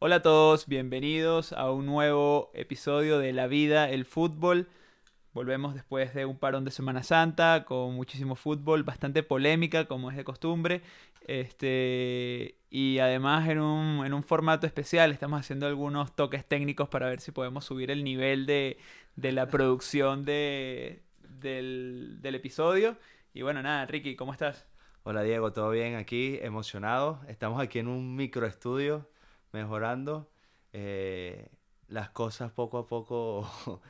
Hola a todos, bienvenidos a un nuevo episodio de La Vida, el Fútbol. Volvemos después de un parón de Semana Santa con muchísimo fútbol, bastante polémica como es de costumbre. Este, y además en un, en un formato especial estamos haciendo algunos toques técnicos para ver si podemos subir el nivel de, de la producción de, del, del episodio. Y bueno, nada, Ricky, ¿cómo estás? Hola Diego, ¿todo bien? Aquí emocionado. Estamos aquí en un microestudio mejorando. Eh, las cosas poco a poco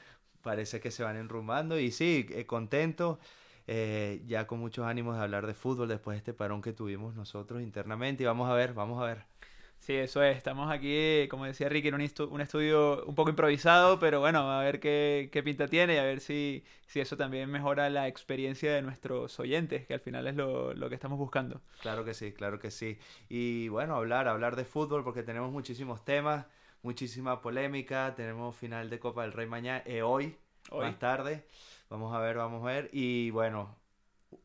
parece que se van enrumbando y sí, eh, contento. eh, ya con muchos ánimos de hablar de fútbol después de este parón que tuvimos nosotros internamente y vamos a ver, vamos a ver. Sí, eso es. Estamos aquí, como decía Ricky, en un, estu- un estudio un poco improvisado, pero bueno, a ver qué, qué pinta tiene y a ver si, si eso también mejora la experiencia de nuestros oyentes, que al final es lo, lo que estamos buscando. Claro que sí, claro que sí. Y bueno, hablar, hablar de fútbol porque tenemos muchísimos temas, muchísima polémica, tenemos final de Copa del Rey mañana, eh, hoy, Hoy. más tarde. Vamos a ver, vamos a ver. Y bueno,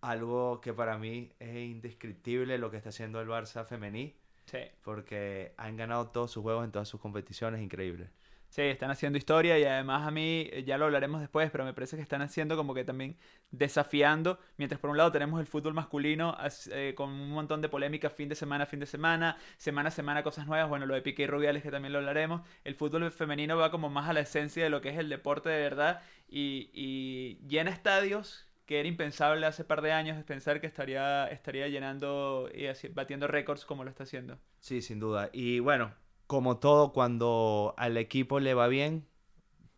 algo que para mí es indescriptible lo que está haciendo el Barça femení, Sí. porque han ganado todos sus juegos en todas sus competiciones, increíble. Sí, están haciendo historia y además a mí, eh, ya lo hablaremos después, pero me parece que están haciendo como que también desafiando, mientras por un lado tenemos el fútbol masculino as- eh, con un montón de polémicas fin de semana, fin de semana, semana a semana cosas nuevas, bueno, lo de Piqué y Rubiales que también lo hablaremos, el fútbol femenino va como más a la esencia de lo que es el deporte de verdad y, y llena estadios que era impensable hace par de años pensar que estaría, estaría llenando y así- batiendo récords como lo está haciendo. Sí, sin duda. Y bueno, como todo, cuando al equipo le va bien,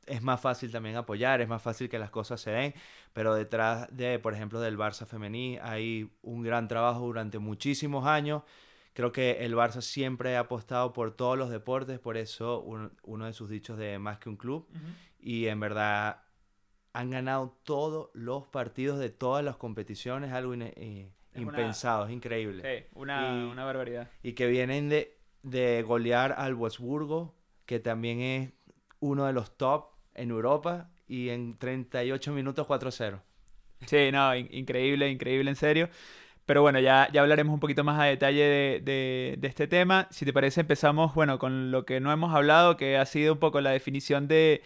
es más fácil también apoyar, es más fácil que las cosas se den, pero detrás de, por ejemplo, del Barça femení hay un gran trabajo durante muchísimos años. Creo que el Barça siempre ha apostado por todos los deportes, por eso un- uno de sus dichos de más que un club. Y en verdad han ganado todos los partidos de todas las competiciones, algo eh, una- impensado, es increíble Sí, una, Y- una barbaridad. y que vienen de, de golear al Wolfsburgo, que también es uno de los top en Europa, y en 38 minutos 4-0. Sí, no, in- increíble, increíble, en serio. Pero bueno, ya, ya hablaremos un poquito más a detalle de, de- de este tema. Si te parece, empezamos, bueno, con lo que no hemos hablado, que ha sido un poco la definición de,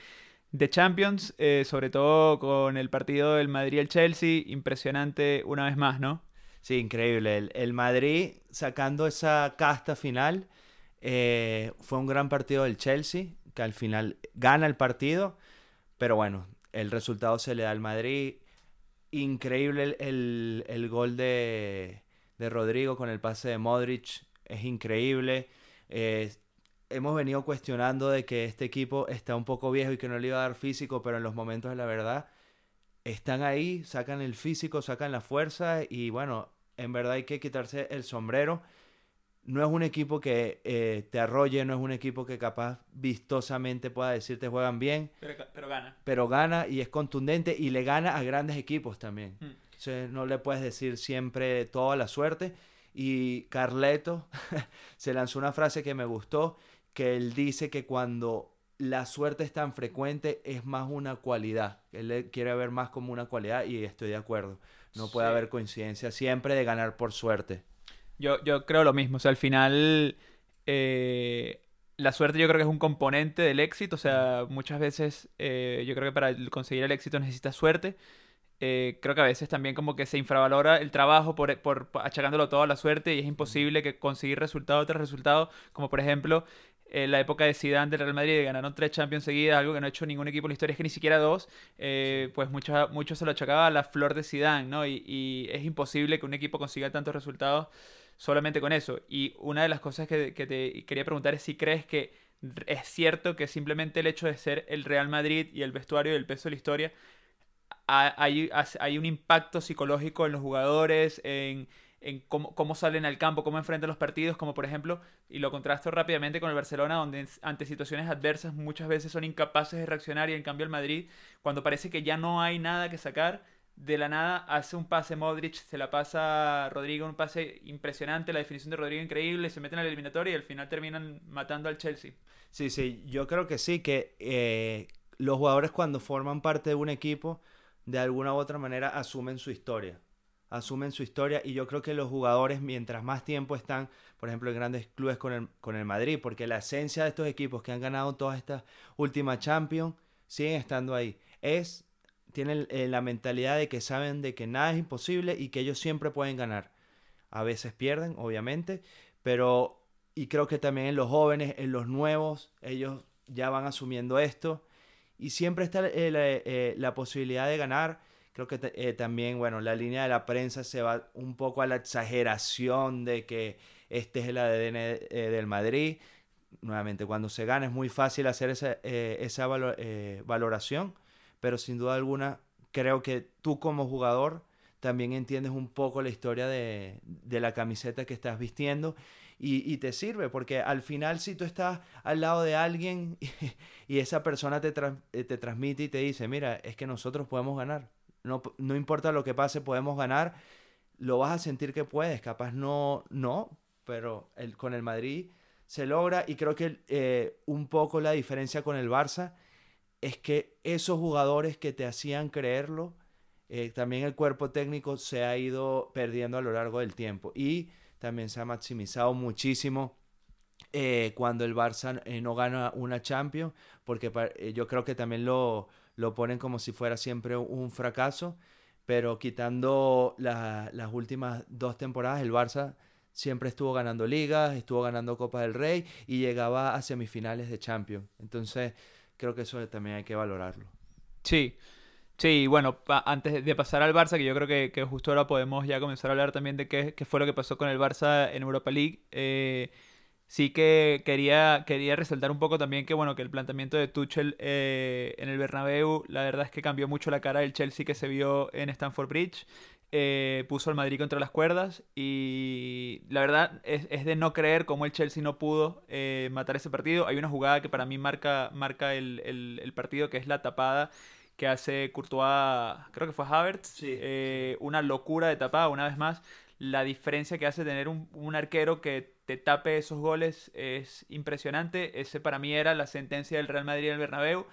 de Champions, eh, sobre todo con el partido del Madrid y el Chelsea. Impresionante una vez más, ¿no? Sí, increíble. El, el Madrid sacando esa casta final, eh, fue un gran partido del Chelsea, que al final gana el partido, pero bueno, el resultado se le da al Madrid. Increíble el, el- gol de, de Rodrigo con el pase de Modric, es increíble. Eh, hemos venido cuestionando de que este equipo está un poco viejo y que no le iba a dar físico, pero en los momentos de la verdad están ahí, sacan el físico, sacan la fuerza y bueno, en verdad hay que quitarse el sombrero. No es un equipo que eh, te arrolle, no es un equipo que capaz vistosamente pueda decirte juegan bien, Pero, pero gana. pero gana y es contundente y le gana a grandes equipos también. Mm. Entonces, no le puedes decir siempre toda la suerte. Y Carleto se lanzó una frase que me gustó, que él dice que cuando la suerte es tan frecuente es más una cualidad. Él quiere ver más como una cualidad y estoy de acuerdo. No puede Sí. haber coincidencia siempre de ganar por suerte. Yo, yo creo lo mismo, o sea, al final eh, la suerte yo creo que es un componente del éxito, o sea, muchas veces eh, yo creo que para conseguir el éxito necesitas suerte. Eh, creo que a veces también como que se infravalora el trabajo por, por, por achacándolo todo a la suerte y es imposible que conseguir resultado tras resultado, como por ejemplo en la época de Zidane del Real Madrid, ganaron tres Champions seguidas, algo que no ha hecho ningún equipo en la historia, es que ni siquiera dos, eh, pues mucho, mucho se lo achacaba a la flor de Zidane, ¿no? Y, y es imposible que un equipo consiga tantos resultados solamente con eso. Y una de las cosas que, que te quería preguntar es si crees que es cierto que simplemente el hecho de ser el Real Madrid y el vestuario y el peso de la historia, ha- hay, hay un impacto psicológico en los jugadores, en, en cómo, cómo salen al campo, cómo enfrentan los partidos, como por ejemplo, y lo contrasto rápidamente con el Barcelona, donde ante situaciones adversas muchas veces son incapaces de reaccionar y en cambio el Madrid, cuando parece que ya no hay nada que sacar, de la nada hace un pase Modric, se la pasa a Rodrigo, un pase impresionante, la definición de Rodrigo increíble, se meten a la eliminatoria y al final terminan matando al Chelsea. Sí, sí, yo creo que sí, que eh, los jugadores cuando forman parte de un equipo, de alguna u otra manera asumen su historia. Asumen su historia y yo creo que los jugadores mientras más tiempo están, por ejemplo, en grandes clubes con el, con el Madrid, porque la esencia de estos equipos que han ganado todas estas últimas Champions siguen estando ahí. Es, tienen eh, la mentalidad de que saben de que nada es imposible y que ellos siempre pueden ganar. A veces pierden, obviamente, pero y creo que también en los jóvenes, en los nuevos, ellos ya van asumiendo esto y siempre está eh, eh, la posibilidad de ganar Creo que eh, también, bueno, la línea de la prensa se va un poco a la exageración de que este es el ADN eh, del Madrid. Nuevamente, cuando se gana es muy fácil hacer esa, eh, esa valoración, pero sin duda alguna creo que tú como jugador también entiendes un poco la historia de, de la camiseta que estás vistiendo y, y, te sirve, porque al final si tú estás al lado de alguien y, esa persona te, te transmite y te dice, mira, es que nosotros podemos ganar, no, no importa lo que pase, podemos ganar. Lo vas a sentir que puedes, capaz no, no, pero el, con el Madrid se logra y creo que eh, un poco la diferencia con el Barça es que esos jugadores que te hacían creerlo, eh, también el cuerpo técnico se ha ido perdiendo a lo largo del tiempo y también se ha maximizado muchísimo eh, cuando el Barça no gana una Champions, porque yo creo que también lo, lo ponen como si fuera siempre un fracaso, pero quitando las últimas dos temporadas, el Barça siempre estuvo ganando ligas, estuvo ganando Copa del Rey y llegaba a semifinales de Champions. Entonces, creo que eso también hay que valorarlo. Sí. Sí, bueno, antes de pasar al Barça, que yo creo que, justo ahora podemos ya comenzar a hablar también de qué, qué, fue lo que pasó con el Barça en Europa League. Eh, Sí que quería, quería resaltar un poco también que, bueno, que el planteamiento de Tuchel eh, en el Bernabéu, la verdad es que cambió mucho la cara del Chelsea que se vio en Stamford Bridge. Eh, puso al Madrid contra las cuerdas y la verdad es, de no creer cómo el Chelsea no pudo eh, matar ese partido. Hay una jugada que para mí marca, marca el, el, partido, que es la tapada que hace Courtois, creo que fue Havertz. una locura de tapada, una vez más. La diferencia que hace tener un, un arquero que te tape esos goles es impresionante. Ese para mí era la sentencia del Real Madrid el Bernabéu.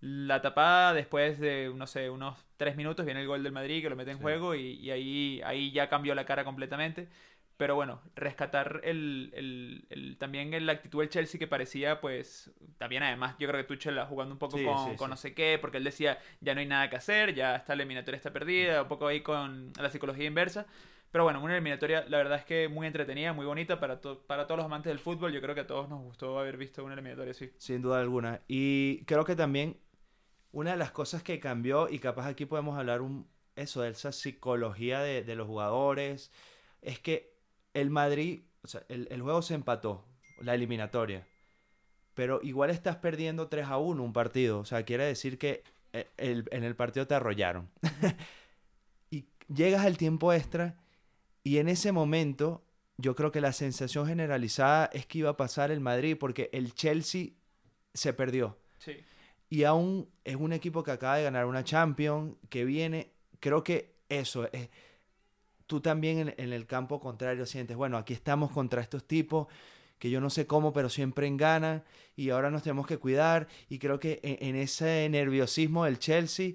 La tapada después de, no sé, unos tres minutos viene el gol del Madrid que lo mete en juego y, ahí, ahí ya cambió la cara completamente. Pero bueno, rescatar el, el, también la actitud del Chelsea que parecía, pues, también además, yo creo que Tuchel jugando un poco con, con no sé qué, porque él decía, ya no hay nada que hacer, ya está la eliminatoria está perdida, un poco ahí con la psicología inversa. Pero bueno, una eliminatoria, la verdad es que muy entretenida, muy bonita para, para todos los amantes del fútbol. Yo creo que a todos nos gustó haber visto una eliminatoria así. Sin duda alguna. Y creo que también una de las cosas que cambió, y capaz aquí podemos hablar un, eso de esa psicología de, de los jugadores, es que el Madrid, o sea, el, el, juego se empató, la eliminatoria. Pero igual estás perdiendo 3 a 1 un partido. O sea, quiere decir que eh, el, en el partido te arrollaron. y llegas al tiempo extra y en ese momento, yo creo que la sensación generalizada es que iba a pasar el Madrid porque el Chelsea se perdió. Sí. Y aún es un equipo que acaba de ganar una Champions, que viene, creo que eso, es, tú también en, el campo contrario sientes, bueno, aquí estamos contra estos tipos que yo no sé cómo, pero siempre ganan y ahora nos tenemos que cuidar y creo que en, en ese nerviosismo del Chelsea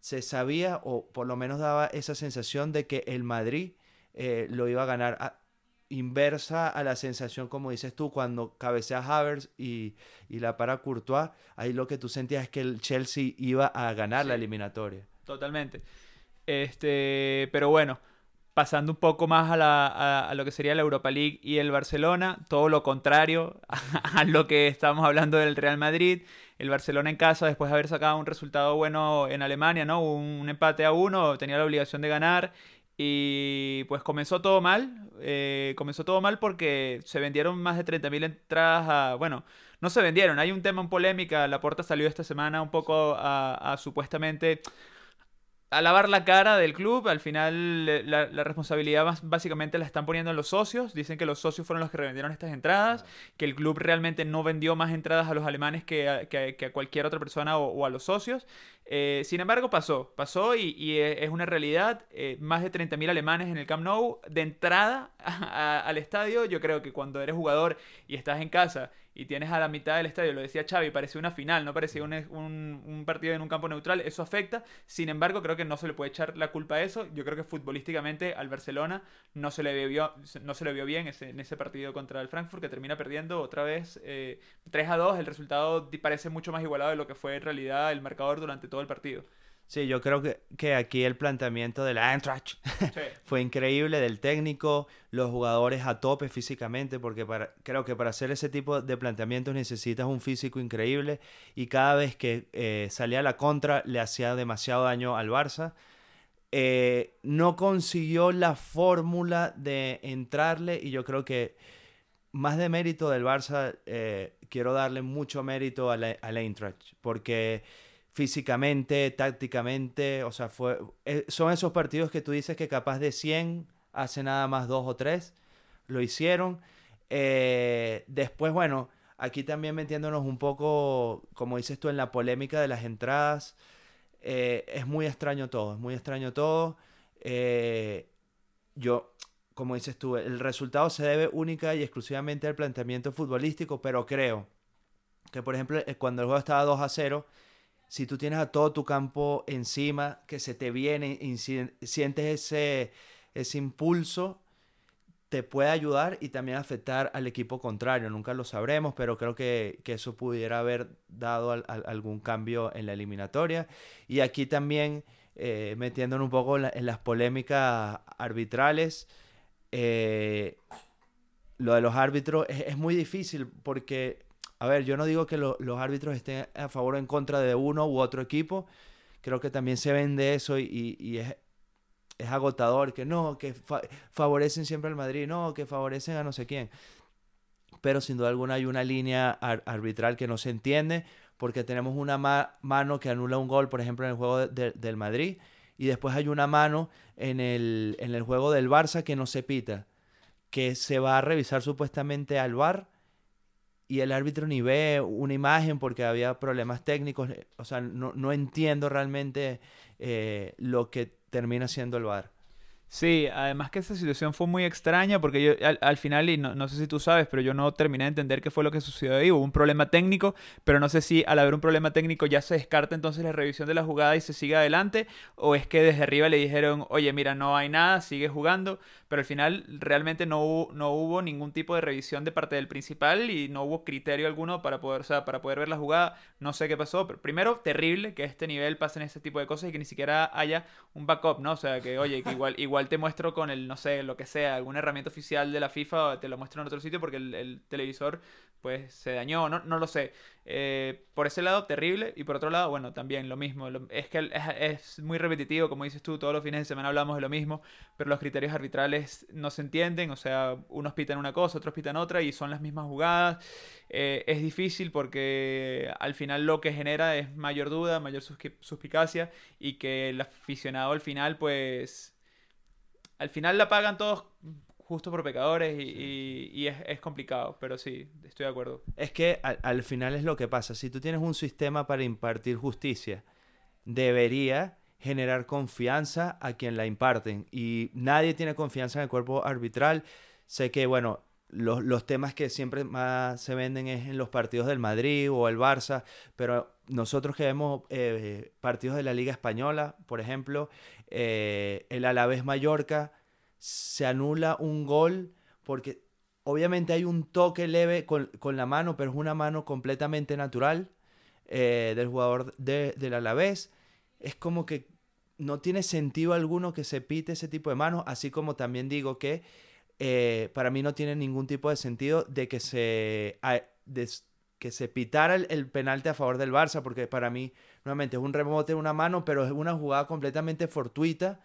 se sabía o por lo menos daba esa sensación de que el Madrid eh, lo iba a ganar. inversa a la sensación, como dices tú, cuando cabeceas Havers y, y, la para Courtois, ahí lo que tú sentías es que el Chelsea iba a ganar la eliminatoria. Totalmente. Este, pero bueno, pasando un poco más a, la, a, lo que sería la Europa League y el Barcelona, todo lo contrario a, lo que estábamos hablando del Real Madrid. El Barcelona en casa, después de haber sacado un resultado bueno en Alemania, ¿no? Un, empate a uno, tenía la obligación de ganar y pues comenzó todo mal, eh, comenzó todo mal porque se vendieron más de 30.000 entradas a, bueno, no se vendieron, hay un tema en polémica, la puerta salió esta semana un poco a supuestamente a lavar la cara del club. Al final la, responsabilidad básicamente la están poniendo en los socios. Dicen que los socios fueron los que revendieron estas entradas, que el club realmente no vendió más entradas a los alemanes que a, cualquier otra persona o, a los socios. Eh, sin embargo, pasó, pasó y, es una realidad. Eh, más de 30.000 alemanes en el Camp Nou de entrada al estadio. Yo creo que cuando eres jugador y estás en casa y tienes a la mitad del estadio, lo decía Xavi, parecía una final, no parecía un, un, partido en un campo neutral, eso afecta, sin embargo creo que no se le puede echar la culpa a eso, yo creo que futbolísticamente al Barcelona no se le vio, no se le vio bien ese, en ese partido contra el Frankfurt que termina perdiendo otra vez 3 eh, a 2, el resultado parece mucho más igualado de lo que fue en realidad el marcador durante todo el partido. Sí, yo creo que, que aquí el planteamiento de la Eintracht fue increíble, del técnico, los jugadores a tope físicamente, porque para, creo que para hacer ese tipo de planteamientos necesitas un físico increíble y cada vez que eh, salía a la contra le hacía demasiado daño al Barça. Eh, no consiguió la fórmula de entrarle y yo creo que más de mérito del Barça, eh, quiero darle mucho mérito a la, a la Eintracht, porque físicamente, tácticamente, o sea, fue, eh, son esos partidos que tú dices que capaz de 100 hace nada más dos o tres, lo hicieron. Eh, después, bueno, aquí también metiéndonos un poco, como dices tú, en la polémica de las entradas, eh, es muy extraño todo, es muy extraño todo. yo, como dices tú, el resultado se debe única y exclusivamente al planteamiento futbolístico, pero creo que, por ejemplo, cuando el juego estaba 2 a 0, si tú tienes a todo tu campo encima, que se te viene y sientes ese, ese impulso, te puede ayudar y también afectar al equipo contrario. Nunca lo sabremos, pero creo que, eso pudiera haber dado algún cambio en la eliminatoria. Y aquí también, eh, metiéndonos un poco en, las polémicas arbitrales, eh, lo de los árbitros es muy difícil porque a ver, yo no digo que los árbitros estén a favor o en contra de uno u otro equipo. Creo que también se vende eso y, es, agotador, que no, que favorecen siempre al Madrid, no, que favorecen a no sé quién. Pero sin duda alguna hay una línea arbitral que no se entiende porque tenemos una mano que anula un gol, por ejemplo, en el juego del Madrid, y después hay una mano en el, en el juego del Barça que no se pita, que se va a revisar supuestamente al VAR y el árbitro ni ve una imagen porque había problemas técnicos. O sea, no, no entiendo realmente eh, lo que termina siendo el VAR. Sí, además que esa situación fue muy extraña porque yo al, final, y no, no, sé si tú sabes, pero yo no terminé de entender qué fue lo que sucedió ahí. Hubo un problema técnico, pero no sé si al haber un problema técnico ya se descarta entonces la revisión de la jugada y se sigue adelante, o es que desde arriba le dijeron, oye, mira, no hay nada, sigue jugando, pero al final realmente no hubo, no hubo ningún tipo de revisión de parte del principal y no hubo criterio alguno para poder, o sea, para poder ver la jugada. No sé qué pasó, pero primero, terrible que a este nivel pasen ese tipo de cosas y que ni siquiera haya un backup, ¿no? O sea, que oye, que igual, igual igual te muestro con el, no sé, lo que sea, alguna herramienta oficial de la FIFA, te lo muestro en otro sitio porque el, televisor pues se dañó, no, no lo sé. Eh, por ese lado, terrible. Y por otro lado, bueno, también lo mismo. es que es, muy repetitivo, como dices tú, todos los fines de semana hablamos de lo mismo, pero los criterios arbitrales no se entienden. O sea, unos pitan una cosa, otros pitan otra y son las mismas jugadas. Eh, es difícil porque al final lo que genera es mayor duda, mayor suspicacia y que el aficionado al final pues al final la pagan todos justo por pecadores y, es, complicado, pero sí, estoy de acuerdo. Es que al, final es lo que pasa. Si tú tienes un sistema para impartir justicia, debería generar confianza a quien la imparten. Y nadie tiene confianza en el cuerpo arbitral. Sé que, bueno, los, temas que siempre más se venden es en los partidos del Madrid o el Barça, pero nosotros que vemos eh, partidos de la Liga Española, por ejemplo, eh, el Alavés Mallorca, se anula un gol porque obviamente hay un toque leve con, la mano, pero es una mano completamente natural eh, del jugador de, del Alavés. Es como que no tiene sentido alguno que se pite ese tipo de manos, así como también digo que eh, para mí no tiene ningún tipo de sentido de que se, que se pitara el, el, penalti a favor del Barça, porque para mí, nuevamente, es un remote de una mano, pero es una jugada completamente fortuita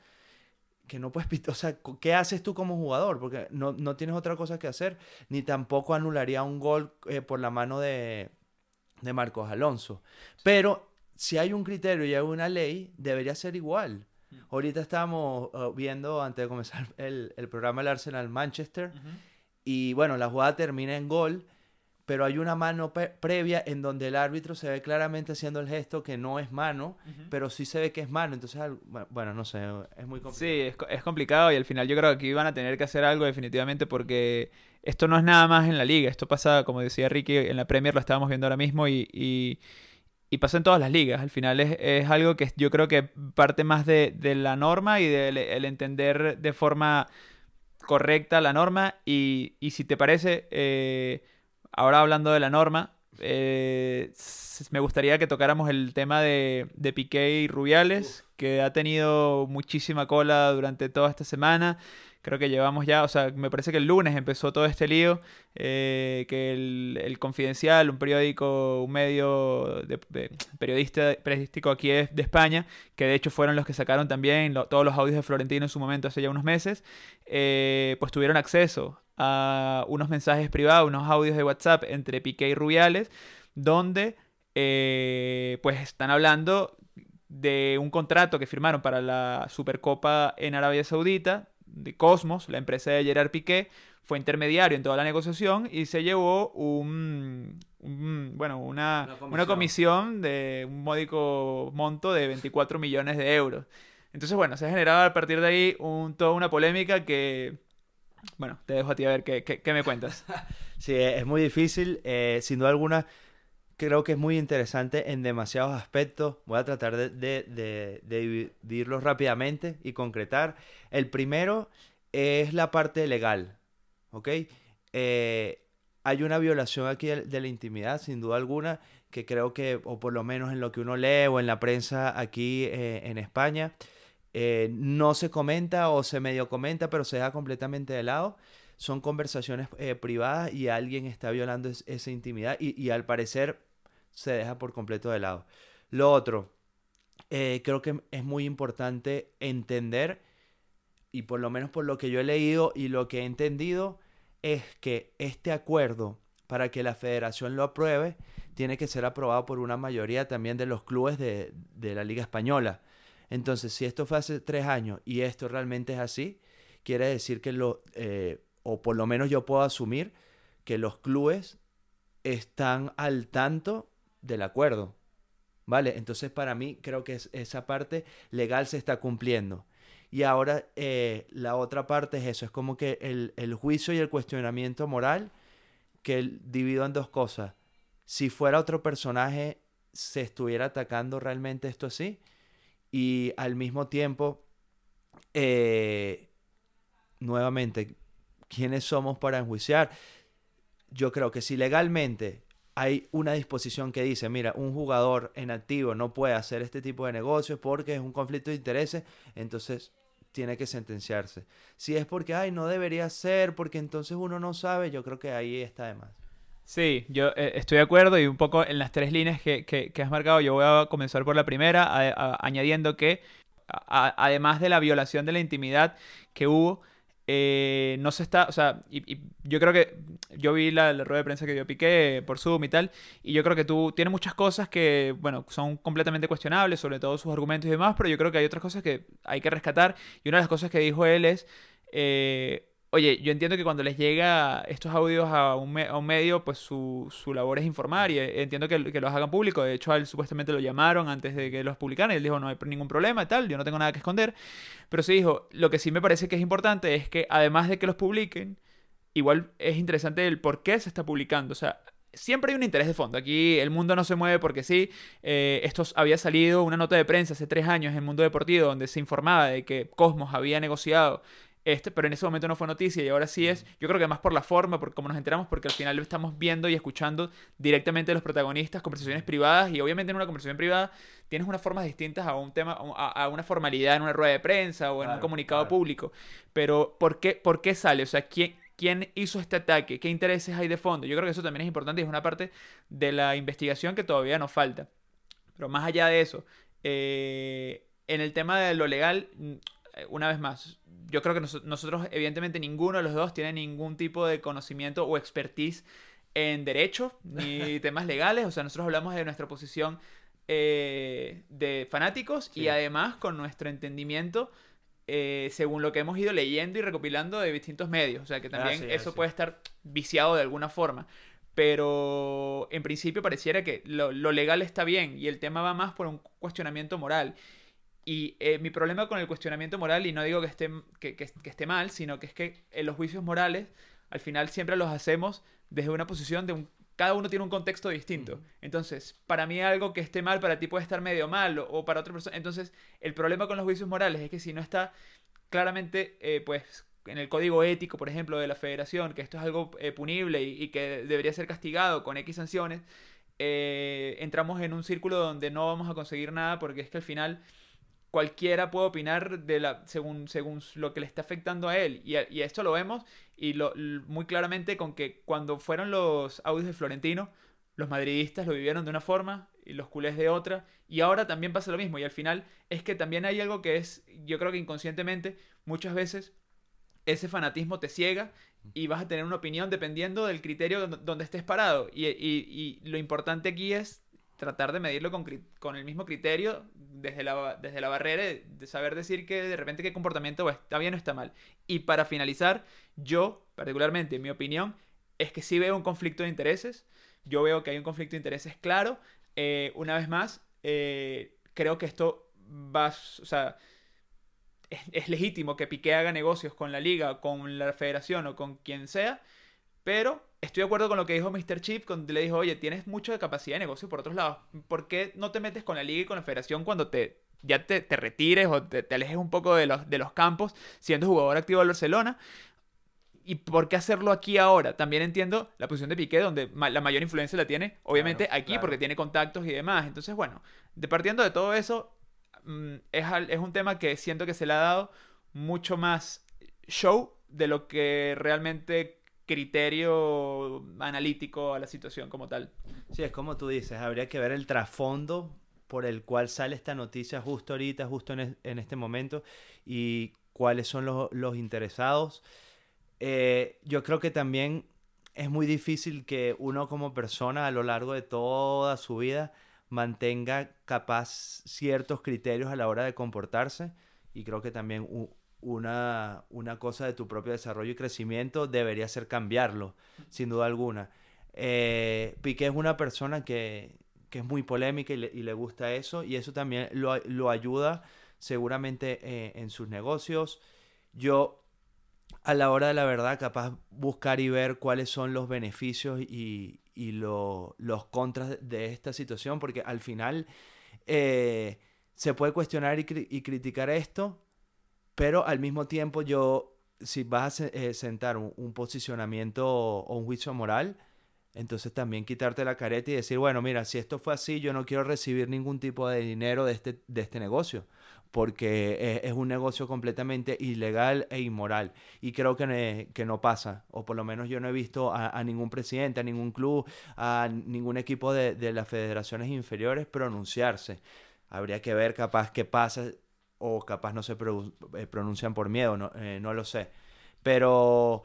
que no puedes pitar. O sea, ¿qué haces tú como jugador? Porque no, no tienes otra cosa que hacer, ni tampoco anularía un gol eh, por la mano de, de Marcos Alonso. Pero si hay un criterio y hay una ley, debería ser igual. Ahorita estábamos uh, viendo, antes de comenzar el, el programa, el Arsenal Manchester. Y bueno, la jugada termina en gol, pero hay una mano previa en donde el árbitro se ve claramente haciendo el gesto que no es mano, pero sí se ve que es mano. Entonces, bueno, no sé, es muy complicado. Sí, es, es, complicado y al final yo creo que aquí van a tener que hacer algo definitivamente porque esto no es nada más en la liga. Esto pasa, como decía Ricky, en la Premier lo estábamos viendo ahora mismo y, y, pasa en todas las ligas. Al final es, es, algo que yo creo que parte más de, de la norma y del el entender de forma correcta la norma y, y si te parece... Eh, ahora hablando de la norma, eh, me gustaría que tocáramos el tema de, de Piqué y Rubiales, que ha tenido muchísima cola durante toda esta semana. Creo que llevamos ya, o sea, me parece que el lunes empezó todo este lío, eh, que el, Confidencial, un periódico, un medio periodista, periodístico aquí de, España, que de hecho fueron los que sacaron también todos los audios de Florentino en su momento hace ya unos meses, eh, pues tuvieron acceso a unos mensajes privados, unos audios de WhatsApp entre Piqué y Rubiales, donde eh, pues están hablando de un contrato que firmaron para la Supercopa en Arabia Saudita, de Cosmos, la empresa de Gerard Piqué, fue intermediario en toda la negociación y se llevó un, bueno, una, una, comisión. de un módico monto de 24 millones de euros. Entonces, bueno, se ha generado a partir de ahí un, toda una polémica que bueno, te dejo a ti a ver qué, me cuentas. sí, es muy difícil. Eh, sin duda alguna, creo que es muy interesante en demasiados aspectos. Voy a tratar de, dividirlos rápidamente y concretar. El primero es la parte legal. ¿Ok? Eh, hay una violación aquí de, la intimidad, sin duda alguna, que creo que, o por lo menos en lo que uno lee o en la prensa aquí eh, en España, eh, no se comenta o se medio comenta, pero se deja completamente de lado. Son conversaciones privadas y alguien está violando esa intimidad y, al parecer se deja por completo de lado. Lo otro, eh, creo que es muy importante entender, y por lo menos por lo que yo he leído y lo que he entendido, es que este acuerdo, para que la federación lo apruebe, tiene que ser aprobado por una mayoría también de los clubes de la Liga Española. Entonces, si esto fue hace tres años y esto realmente es así, quiere decir que lo, eh, o por lo menos yo puedo asumir que los clubes están al tanto del acuerdo. ¿Vale? Entonces, para mí, creo que esa parte legal se está cumpliendo. Y ahora eh, la otra parte es eso, es como que el, el juicio y el cuestionamiento moral que divido en dos cosas. Si fuera otro personaje, se estuviera atacando realmente esto así y al mismo tiempo, eh, nuevamente, ¿quiénes somos para enjuiciar? Yo creo que si legalmente hay una disposición que dice, mira, un jugador en activo no puede hacer este tipo de negocios porque es un conflicto de intereses, entonces tiene que sentenciarse. Si es porque, ay, no debería ser, porque entonces uno no sabe, yo creo que ahí está de más. Sí, yo eh, estoy de acuerdo y un poco en las tres líneas que, que, has marcado, yo voy a comenzar por la primera, añadiendo que además de la violación de la intimidad que hubo, eh, no se está, o sea, y, yo creo que yo vi la, rueda de prensa que dio Piqué por Zoom y tal, y yo creo que tú tienes muchas cosas que, bueno, son completamente cuestionables, sobre todo sus argumentos y demás, pero yo creo que hay otras cosas que hay que rescatar, y una de las cosas que dijo él es... Eh, Oye, yo entiendo que cuando les llega estos audios a un, medio, pues su, labor es informar y eh, entiendo que, los hagan público. De hecho, a él supuestamente lo llamaron antes de que los publicaran él dijo, no hay ningún problema y tal, yo no tengo nada que esconder. Pero sí dijo, lo que sí me parece que es importante es que además de que los publiquen, igual es interesante el por qué se está publicando. O sea, siempre hay un interés de fondo. Aquí el mundo no se mueve porque sí. Eh, esto había salido una nota de prensa hace tres años en el mundo deportivo donde se informaba de que Cosmos había negociado este, pero en ese momento no fue noticia y ahora sí es, yo creo que más por la forma, por cómo nos enteramos, porque al final lo estamos viendo y escuchando directamente de los protagonistas, conversaciones privadas, y obviamente en una conversación privada tienes unas formas distintas a un tema, a, una formalidad en una rueda de prensa o en un comunicado público. Pero ¿por qué, ¿por qué sale? O sea, ¿quién, ¿quién hizo este ataque? ¿Qué intereses hay de fondo? Yo creo que eso también es importante y es una parte de la investigación que todavía nos falta. Pero más allá de eso, eh, en el tema de lo legal, una vez más, yo creo que nosotros, evidentemente, ninguno de los dos tiene ningún tipo de conocimiento o expertise en derecho ni temas legales. O sea, nosotros hablamos de nuestra posición eh, de fanáticos y además con nuestro entendimiento eh, según lo que hemos ido leyendo y recopilando de distintos medios. O sea, que también eso puede estar viciado de alguna forma. pero en principio pareciera que lo, legal está bien y el tema va más por un cuestionamiento moral. Y eh, mi problema con el cuestionamiento moral, y no digo que esté, que, que, esté mal, sino que es que en los juicios morales al final siempre los hacemos desde una posición de un... Cada uno tiene un contexto distinto. Entonces, para mí algo que esté mal, para ti puede estar medio mal, o, para otra persona. Entonces, el problema con los juicios morales es que si no está claramente, eh, pues, en el código ético, por ejemplo, de la federación, que esto es algo eh, punible y, que debería ser castigado con X sanciones, eh, entramos en un círculo donde no vamos a conseguir nada porque es que al final cualquiera puede opinar de la, según, según lo que le está afectando a él. Y, y esto lo vemos y lo, muy claramente con que cuando fueron los audios de Florentino, los madridistas lo vivieron de una forma y los culés de otra. Y ahora también pasa lo mismo. Y al final es que también hay algo que es, yo creo que inconscientemente, muchas veces ese fanatismo te ciega y vas a tener una opinión dependiendo del criterio donde estés parado. Y, y, y lo importante aquí es tratar de medirlo con, con, el mismo criterio desde la, desde la barrera de saber decir que de repente qué comportamiento está bien o está mal. Y para finalizar, yo, particularmente, mi opinión es que sí veo un conflicto de intereses. Yo veo que hay un conflicto de intereses claro. Eh, una vez más, eh, creo que esto va, o sea, es, es, legítimo que Piqué haga negocios con la liga, con la federación o con quien sea, pero estoy de acuerdo con lo que dijo Mr. Chip cuando le dijo, oye, tienes mucha capacidad de negocio por otros lados. ¿Por qué no te metes con la liga y con la federación cuando te ya te, retires o te, alejes un poco de los, de los campos siendo jugador activo del Barcelona? ¿Y por qué hacerlo aquí ahora? También entiendo la posición de Piqué, donde la mayor influencia la tiene, obviamente, aquí, porque tiene contactos y demás. Entonces, bueno, de partiendo de todo eso, mm, es, es un tema que siento que se le ha dado mucho más show de lo que realmente criterio analítico a la situación como tal. Sí, es como tú dices, habría que ver el trasfondo por el cual sale esta noticia justo ahorita, justo en, este momento, y cuáles son los, interesados. Eh, yo creo que también es muy difícil que uno como persona a lo largo de toda su vida mantenga capaz ciertos criterios a la hora de comportarse y creo que también una, una cosa de tu propio desarrollo y crecimiento debería ser cambiarlo, sin duda alguna. Eh, es una persona que, que es muy polémica y le, gusta eso, y eso también lo, lo ayuda seguramente eh, en sus negocios. Yo, a la hora de la verdad, capaz buscar y ver cuáles son los beneficios y, y los contras de esta situación, porque al final eh, se puede cuestionar y criticar esto, pero al mismo tiempo yo, si vas a eh, sentar un, posicionamiento o un juicio moral, entonces también quitarte la careta y decir, bueno, mira, si esto fue así, yo no quiero recibir ningún tipo de dinero de este, de este negocio, porque es, un negocio completamente ilegal e inmoral. Y creo que, que no pasa, o por lo menos yo no he visto a, ningún presidente, a ningún club, a ningún equipo de, de las federaciones inferiores pronunciarse. Habría que ver capaz qué pasa o capaz no se eh, pronuncian por miedo, no, eh, no, lo sé. Pero,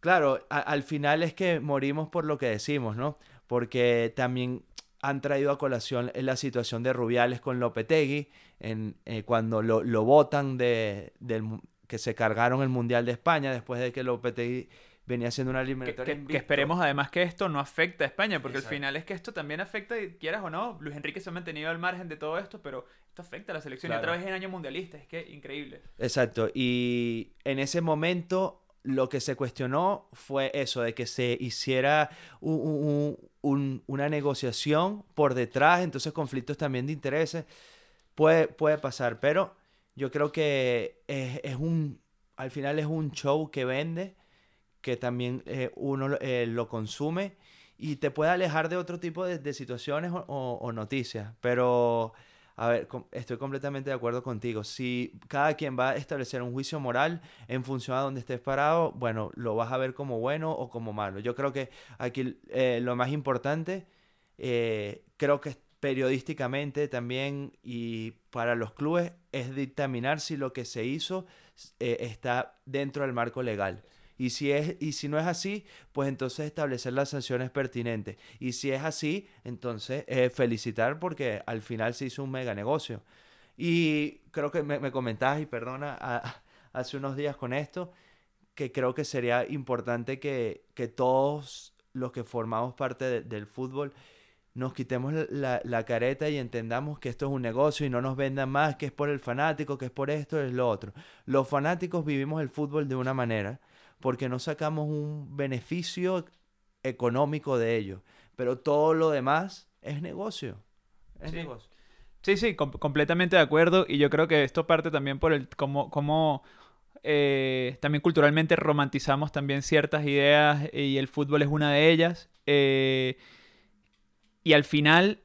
claro, al final es que morimos por lo que decimos, ¿no? Porque también han traído a colación la situación de Rubiales con Lopetegui, en, eh, cuando lo, lo votan de, del, que se cargaron el Mundial de España después de que Lopetegui venía siendo una eliminatoria. Que, que, esperemos además que esto no afecte a España, porque al final es que esto también afecta, quieras o no, Luis Enrique se ha mantenido al margen de todo esto, pero esto afecta a la selección y otra vez en año mundialista, es que increíble. Exacto, y en ese momento lo que se cuestionó fue eso, de que se hiciera una negociación por detrás, entonces conflictos también de intereses, puede, puede pasar, pero yo creo que es, es un, al final es un show que vende que también eh, uno eh, lo consume y te puede alejar de otro tipo de, situaciones o, noticias. Pero, a ver, estoy completamente de acuerdo contigo. Si cada quien va a establecer un juicio moral en función a donde estés parado, bueno, lo vas a ver como bueno o como malo. Yo creo que aquí eh, lo más importante, creo que periodísticamente también y para los clubes, es dictaminar si lo que se hizo está dentro del marco legal. Y si, es, y si no es así, pues entonces establecer las sanciones pertinentes. Y si es así, entonces eh, felicitar porque al final se hizo un mega negocio. Y creo que me, me comentabas, y perdona, hace unos días con esto, que creo que sería importante que, que todos los que formamos parte del fútbol nos quitemos la, la, careta y entendamos que esto es un negocio y no nos vendan más, que es por el fanático, que es por esto, es lo otro. Los fanáticos vivimos el fútbol de una manera porque no sacamos un beneficio económico de ello, pero todo lo demás es negocio. Es sí. negocio. Sí, sí, completamente de acuerdo y yo creo que esto parte también por el cómo, cómo eh, también culturalmente romantizamos también ciertas ideas y el fútbol es una de ellas. Eh, y al final,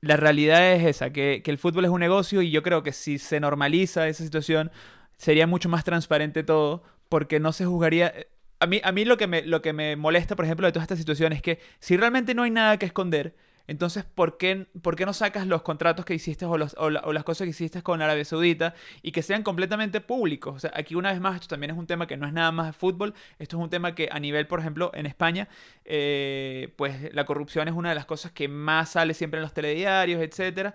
la realidad es esa, que, el fútbol es un negocio y yo creo que si se normaliza esa situación, sería mucho más transparente todo, porque no se juzgaría... A mí, a mí lo, que me, lo que me molesta, por ejemplo, de toda esta situación es que si realmente no hay nada que esconder, entonces, ¿por qué, ¿por qué no sacas los contratos que hiciste o, los, o, las cosas que hiciste con Arabia Saudita y que sean completamente públicos? O sea, aquí una vez más, esto también es un tema que no es nada más fútbol, esto es un tema que a nivel, por ejemplo, en España, eh, pues la corrupción es una de las cosas que más sale siempre en los telediarios, etcétera,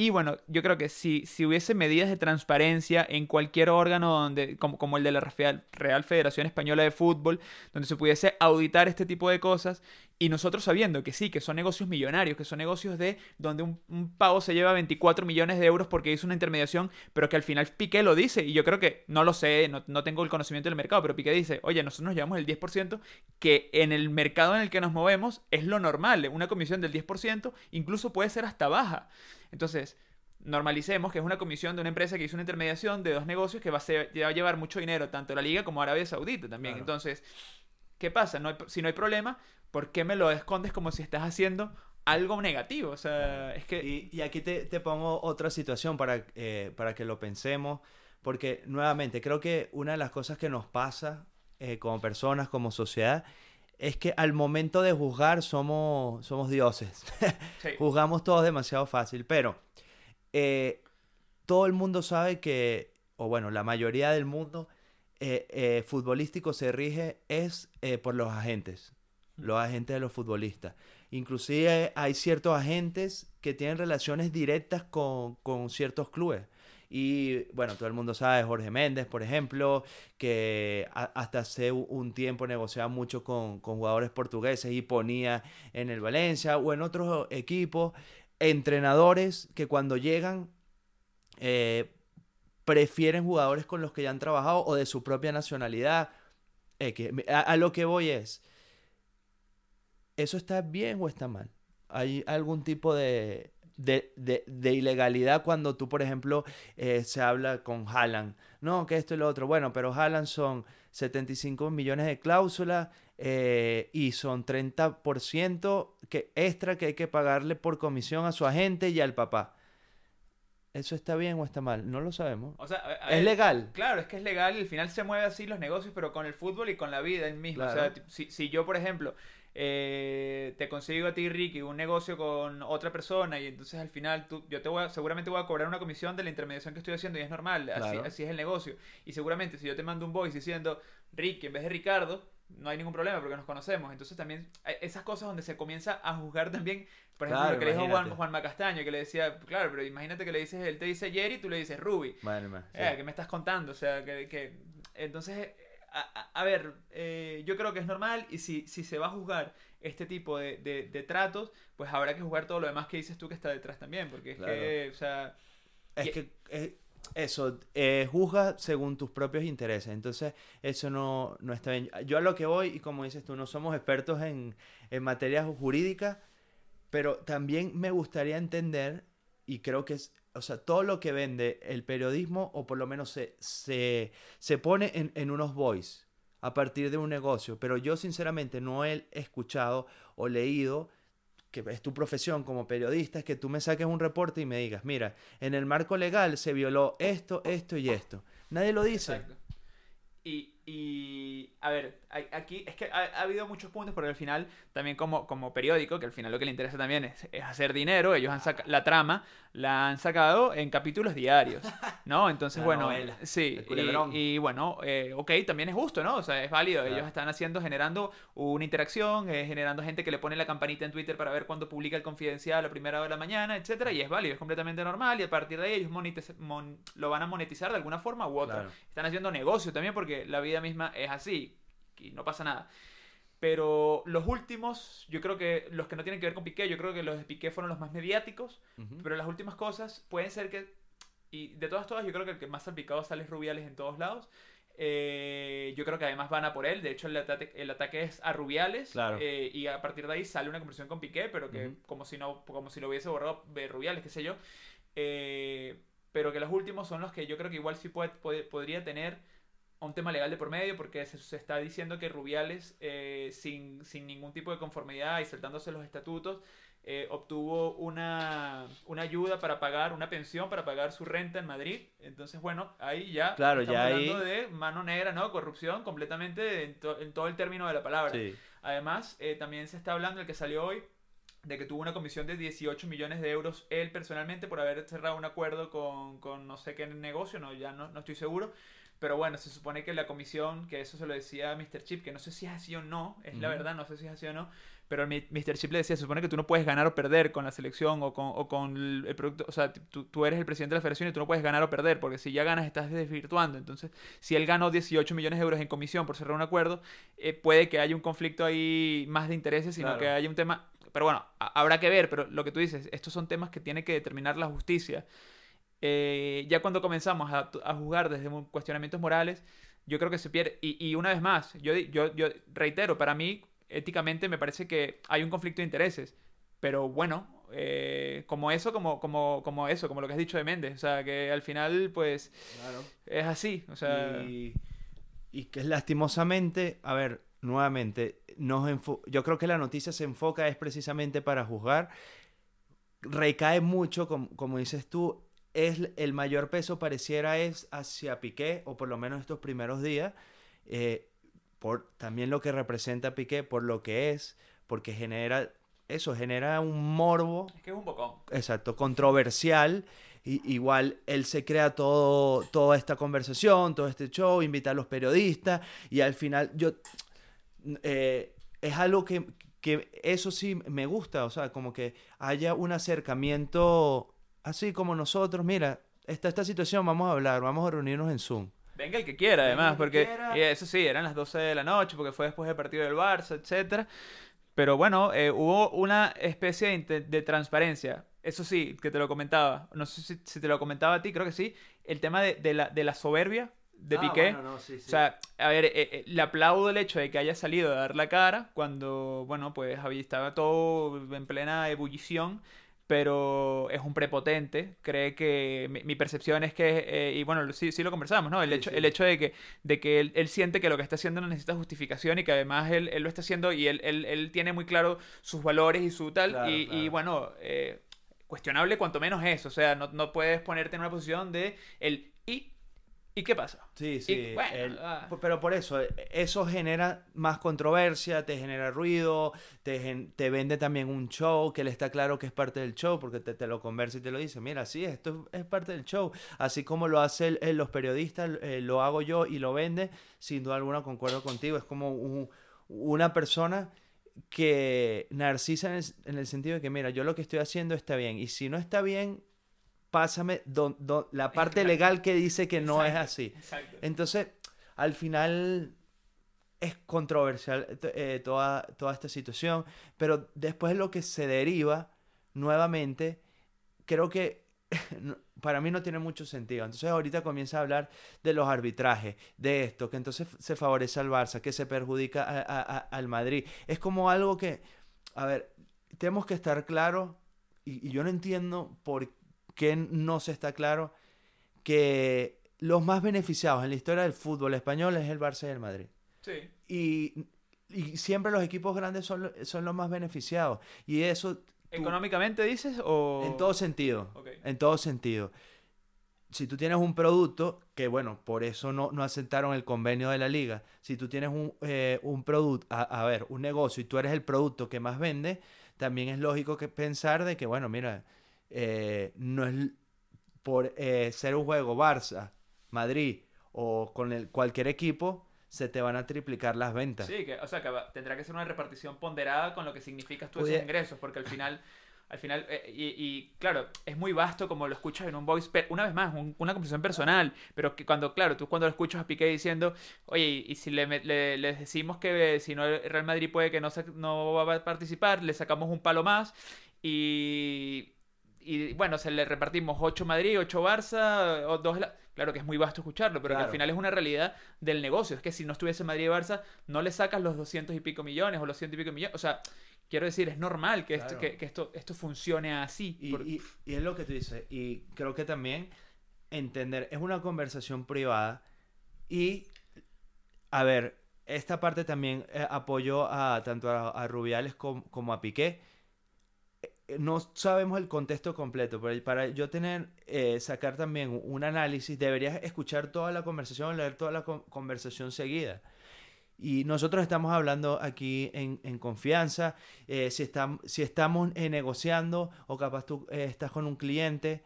y bueno, yo creo que si, si hubiese medidas de transparencia en cualquier órgano donde, como, como el de la Real, Federación Española de Fútbol, donde se pudiese auditar este tipo de cosas, y nosotros sabiendo que sí, que son negocios millonarios, que son negocios de donde un, un pago se lleva 24 millones de euros porque hizo una intermediación, pero que al final Piqué lo dice, y yo creo que, no lo sé, no, no tengo el conocimiento del mercado, pero Piqué dice, oye, nosotros nos llevamos el 10%, que en el mercado en el que nos movemos es lo normal, una comisión del 10% incluso puede ser hasta baja. Entonces, normalicemos que es una comisión de una empresa que hizo una intermediación de dos negocios que va a, llevar mucho dinero, tanto la liga como Arabia Saudita también. Entonces, ¿qué pasa? No si no hay problema, ¿por qué me lo escondes como si estás haciendo algo negativo? O sea, es que... Y, aquí te, pongo otra situación para, eh, para que lo pensemos, porque nuevamente creo que una de las cosas que nos pasa eh, como personas, como sociedad, es que al momento de juzgar somos, somos dioses. Juzgamos todos demasiado fácil, pero eh, todo el mundo sabe que, o bueno, la mayoría del mundo eh, eh, futbolístico se rige es por los agentes, los agentes de los futbolistas. Inclusive hay ciertos agentes que tienen relaciones directas con, con ciertos clubes. Y bueno, todo el mundo sabe, Jorge Méndez, por ejemplo, que hasta hace un tiempo negociaba mucho con, jugadores portugueses y ponía en el Valencia o en otros equipos entrenadores que cuando llegan eh, prefieren jugadores con los que ya han trabajado o de su propia nacionalidad. a, lo que voy es, ¿eso está bien o está mal? ¿Hay algún tipo de, de, ilegalidad cuando tú, por ejemplo, eh, se habla con Haaland. No, que esto y lo otro. Bueno, pero Haaland son 75 millones de cláusulas eh, y son 30% que extra que hay que pagarle por comisión a su agente y al papá. ¿Eso está bien o está mal? No lo sabemos. ¿Es legal? Claro, es que es legal y al final se mueve así los negocios, pero con el fútbol y con la vida en mismo. O sea, si, si yo, por ejemplo, eh, te consigo a ti, Ricky, un negocio con otra persona y entonces al final tú, yo te voy seguramente voy a cobrar una comisión de la intermediación que estoy haciendo y es normal, así, es el negocio. Y seguramente si yo te mando un voice diciendo Ricky en vez de Ricardo, no hay ningún problema porque nos conocemos. Entonces también esas cosas donde se comienza a juzgar también, por ejemplo, lo que le dijo Juan, Juan Macastaño, que le decía, claro, pero imagínate que le dices, él te dice Jerry y tú le dices Ruby. Eh, ¿Qué me estás contando? O sea, que, que entonces a, ver, eh, yo creo que es normal y si, si se va a juzgar este tipo de, de, tratos, pues habrá que jugar todo lo demás que dices tú que está detrás también, porque es que, o sea... Es que eh, eso, eh, juzga según tus propios intereses, entonces eso no, no, está bien. Yo a lo que voy, y como dices tú, no somos expertos en, en materias jurídicas, pero también me gustaría entender, y creo que es o sea, todo lo que vende el periodismo, o por lo menos se, se, se pone en, en, unos voice a partir de un negocio. Pero yo sinceramente no he escuchado o leído, que es tu profesión como periodista, es que tú me saques un reporte y me digas, mira, en el marco legal se violó esto, esto y esto. Nadie lo dice. Exacto. Y, y, a ver, aquí es que ha, habido muchos puntos porque al final, también como, como periódico, que al final lo que le interesa también es, hacer dinero, ellos han sacado la trama, la han sacado en capítulos diarios, ¿no? Entonces, bueno, sí, y, bueno, eh, ok, también es justo, ¿no? O sea, es válido, ellos están haciendo, generando una interacción, eh, generando gente que le pone la campanita en Twitter para ver cuándo publica el confidencial a la primera hora de la mañana, etcétera, y es válido, es completamente normal, y a partir de ahí ellos lo van a monetizar de alguna forma u otra. Están haciendo negocio también porque la vida misma es así y no pasa nada. Pero los últimos, yo creo que los que no tienen que ver con Piqué, yo creo que los de Piqué fueron los más mediáticos, pero las últimas cosas pueden ser que, y de todas todas, yo creo que el que más salpicado sale es Rubiales en todos lados. Eh, yo creo que además van a por él. De hecho, el ataque, el ataque es a Rubiales. Claro. eh, y a partir de ahí sale una conversación con Piqué, pero que como, si no, como si lo hubiese borrado de Rubiales, qué sé yo. Eh, pero que los últimos son los que yo creo que igual sí puede, puede- podría tener un tema legal de por medio, porque se, se está diciendo que Rubiales, eh, sin, sin ningún tipo de conformidad y saltándose los estatutos, eh, obtuvo una, una ayuda para pagar, una pensión para pagar su renta en Madrid. Entonces, bueno, ahí ya Claro, estamos ya hablando ahí- de mano negra, ¿no? Corrupción completamente en, to- en todo el término de la palabra. Sí. Además, eh, también se está hablando, el que salió hoy, de que tuvo una comisión de 18 millones de euros él personalmente por haber cerrado un acuerdo con, con no sé qué negocio, no, ya no, no estoy seguro. Pero bueno, se supone que la comisión, que eso se lo decía a Mr. Chip, que no sé si es así o no, es la verdad, no sé si es así o no, pero Mr. Chip le decía, se supone que tú no puedes ganar o perder con la selección o con, o con el, producto, o sea, tú, tú eres el presidente de la federación y tú no puedes ganar o perder, porque si ya ganas estás desvirtuando. Entonces, si él ganó 18 millones de euros en comisión por cerrar un acuerdo, eh, puede que haya un conflicto ahí más de intereses, sino Claro. que haya un tema... Pero bueno, habrá que ver, pero lo que tú dices, estos son temas que tiene que determinar la justicia. Eh, ya cuando comenzamos a, a juzgar desde cuestionamientos morales, yo creo que se pierde. Y, y una vez más, yo, yo, yo reitero, para mí, éticamente me parece que hay un conflicto de intereses. Pero bueno, eh, como eso, como, como, como eso, como lo que has dicho de Méndez. O sea, que al final, pues, Claro. es así. O sea, y, y que lastimosamente, a ver, nuevamente, nos yo creo que la noticia se enfoca es precisamente para juzgar, recae mucho, com- como, dices tú, es el mayor peso pareciera es hacia Piqué, o por lo menos estos primeros días, eh, por también lo que representa Piqué, por lo que es, porque genera, eso genera un morbo es que es un bocón. exacto, controversial. Y, igual él se crea todo, toda esta conversación, todo este show, invita a los periodistas y al final yo... eh, es algo que, que eso sí me gusta, o sea, como que haya un acercamiento así como nosotros, mira, está esta situación, vamos a hablar, vamos a reunirnos en Zoom. Venga el que quiera, además, porque quiera. y eso sí, eran las 12 de la noche, porque fue después del partido del Barça, etcétera. Pero bueno, eh, hubo una especie de, de transparencia. Eso sí, que te lo comentaba. No sé si, si te lo comentaba a ti, creo que sí. El tema de, de la, de la soberbia de Ah, Piqué. bueno, no, sí, sí. O sea, a ver, eh, eh, le aplaudo el hecho de que haya salido a dar la cara cuando, bueno, pues había, estaba todo en plena ebullición, pero es un prepotente. Cree que mi, mi percepción es que, eh, y bueno, sí, sí lo conversamos, ¿no? El Sí, hecho, sí. el hecho de que, de que él, él siente que lo que está haciendo no necesita justificación y que además él, él lo está haciendo y él, él, él tiene muy claro sus valores y su tal. Claro, y, y bueno, eh, cuestionable cuanto menos es. O sea, no, no puedes ponerte en una posición de el y. ¿Y qué pasa? Sí, sí. bueno, el- ah. pero por eso, eh, eso genera más controversia, te genera ruido, te, te vende también un show que le está claro que es parte del show, porque te, te lo conversa y te lo dice, mira, sí, esto es, es parte del show. Así como lo hacen los periodistas, eh, lo hago yo y lo vende, sin duda alguna concuerdo contigo. Es como un- una persona que narcisa en el, en el sentido de que, mira, yo lo que estoy haciendo está bien, y si no está bien, pásame don- don- la parte legal que dice que no es así. Exacto. Entonces, al final es controversial eh, toda, toda esta situación, pero después lo que se deriva nuevamente, creo que para mí no tiene mucho sentido. Entonces ahorita comienza a hablar de los arbitrajes, de esto, que entonces se favorece al Barça, que se perjudica a- a- a- al Madrid. Es como algo que, a ver, tenemos que estar claros, y, y yo no entiendo por qué no se está claro, que los más beneficiados en la historia del fútbol español es el Barça y el Madrid. Sí. Y, y siempre los equipos grandes son, son los más beneficiados. Y eso tú- ¿Económicamente dices o...? en todo sentido. En todo sentido. Si tú tienes un producto, que bueno, por eso no, no aceptaron el convenio de la liga. Si tú tienes un, eh, un producto, a, a ver, un negocio y tú eres el producto que más vende, también es lógico que pensar de que, bueno, mira, eh, no es por eh, ser un juego Barça, Madrid o con el, cualquier equipo, se te van a triplicar las ventas. Sí, que, o sea, que va- tendrá que ser una repartición ponderada con lo que significas tú Oye. esos ingresos, porque al final, al final, eh, y, claro, es muy vasto como lo escuchas en un voice, una vez más, una conversación personal, pero que cuando, claro, tú cuando lo escuchas a Piqué diciendo, oye, y si le, decimos que si no el Real Madrid puede que no, no va a participar, le sacamos un palo más y, y bueno, se le repartimos 8 Madrid, 8 Barça, o 2... Claro que es muy vasto escucharlo, pero que al final es una realidad del negocio. Es que si no estuviese Madrid y Barça, no le sacas los 200 y pico millones o los 100 y pico millones. O sea, quiero decir, es normal que, esto, que, esto, esto funcione así. Y, y, es lo que tú dices. Y creo que también entender, es una conversación privada y, a ver, esta parte también eh, apoyó a tanto a, Rubiales como, a Piqué. No sabemos el contexto completo, pero para yo tener, eh, sacar también un análisis, deberías escuchar toda la conversación, leer toda la conversación seguida. Y nosotros estamos hablando aquí en, en confianza, eh, si, si estamos eh, negociando o capaz tú estás con un cliente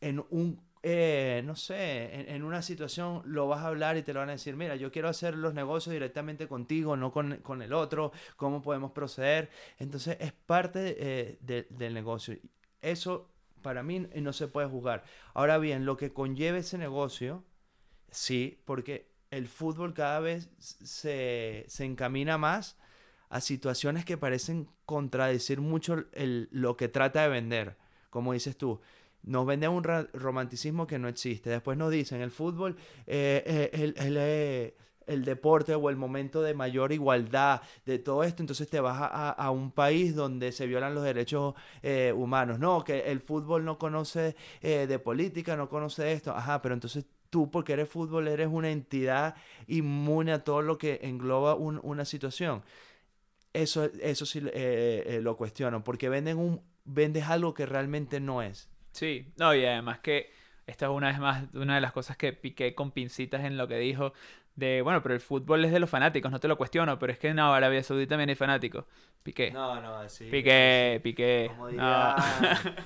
en un, no sé, en, una situación lo vas a hablar y te lo van a decir, mira, yo quiero hacer los negocios directamente contigo, no con, con el otro, cómo podemos proceder. Entonces es parte del negocio. Eso para mí no se puede juzgar. Ahora bien, lo que conlleve ese negocio, sí, porque el fútbol cada vez se, encamina más a situaciones que parecen contradecir mucho lo que trata de vender. Como dices tú, nos vende un romanticismo que no existe. Después nos dicen, el fútbol, eh, eh, eh, el, deporte o el momento de mayor igualdad de todo esto, entonces te vas a, a un país donde se violan los derechos humanos. No, que el fútbol no conoce de política, no conoce esto. Ajá, pero entonces tú, porque eres fútbol, eres una entidad inmune a todo lo que engloba una situación. Eso, eso sí eh, eh, lo cuestiono, porque venden un, vendes algo que realmente no es. Sí, no, y además que esta es una vez más una de las cosas que piqué con pincitas en lo que dijo de, bueno, pero el fútbol es de los fanáticos, no te lo cuestiono, pero es que en Arabia Saudita también hay fanáticos. Piqué. No, no, sí. Piqué, Piqué.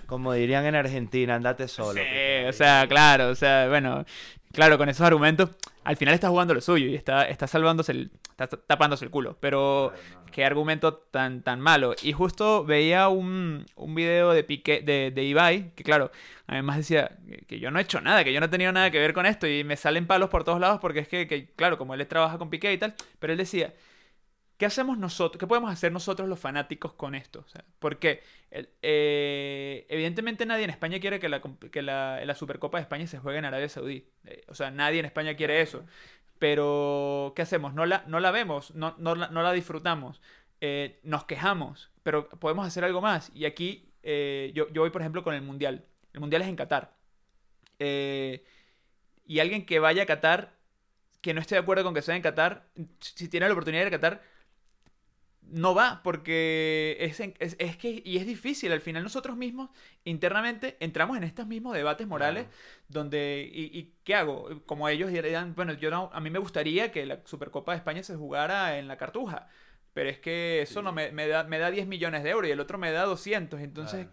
Como, dirían en Argentina, andate solo. Sí, o sea, claro, o sea, bueno, claro, con esos argumentos, al final está jugando lo suyo y está, está salvándose el, está tapándose el culo. Pero qué argumento tan, tan malo. Y justo veía un, un video de Piqué, de, de Ibai, que claro, además decía que yo no he hecho nada, que yo no he tenido nada que ver con esto y me salen palos por todos lados porque es que, que claro, como él trabaja con Piqué y tal, pero él decía, ¿Qué hacemos nosotros? ¿Qué podemos hacer nosotros los fanáticos con esto? porque eh, evidentemente nadie en España quiere que, la, Supercopa de España se juegue en Arabia Saudí. Eh, o sea, nadie en España quiere eso. Pero, ¿qué hacemos? No la, no la vemos, no, no, la, disfrutamos, eh, nos quejamos, pero podemos hacer algo más. Y aquí yo, yo voy, por ejemplo, con el Mundial. El Mundial es en Qatar. y alguien que vaya a Qatar, que no esté de acuerdo con que sea en Qatar, si tiene la oportunidad de ir a Qatar, no va, porque es, es, que, y es difícil, al final nosotros mismos internamente entramos en estos mismos debates morales, donde, y, qué hago? Como ellos dirían, bueno, yo no, a mí me gustaría que la Supercopa de España se jugara en la Cartuja, pero es que eso no me, da, me da 10 millones de euros y el otro me da 200, entonces...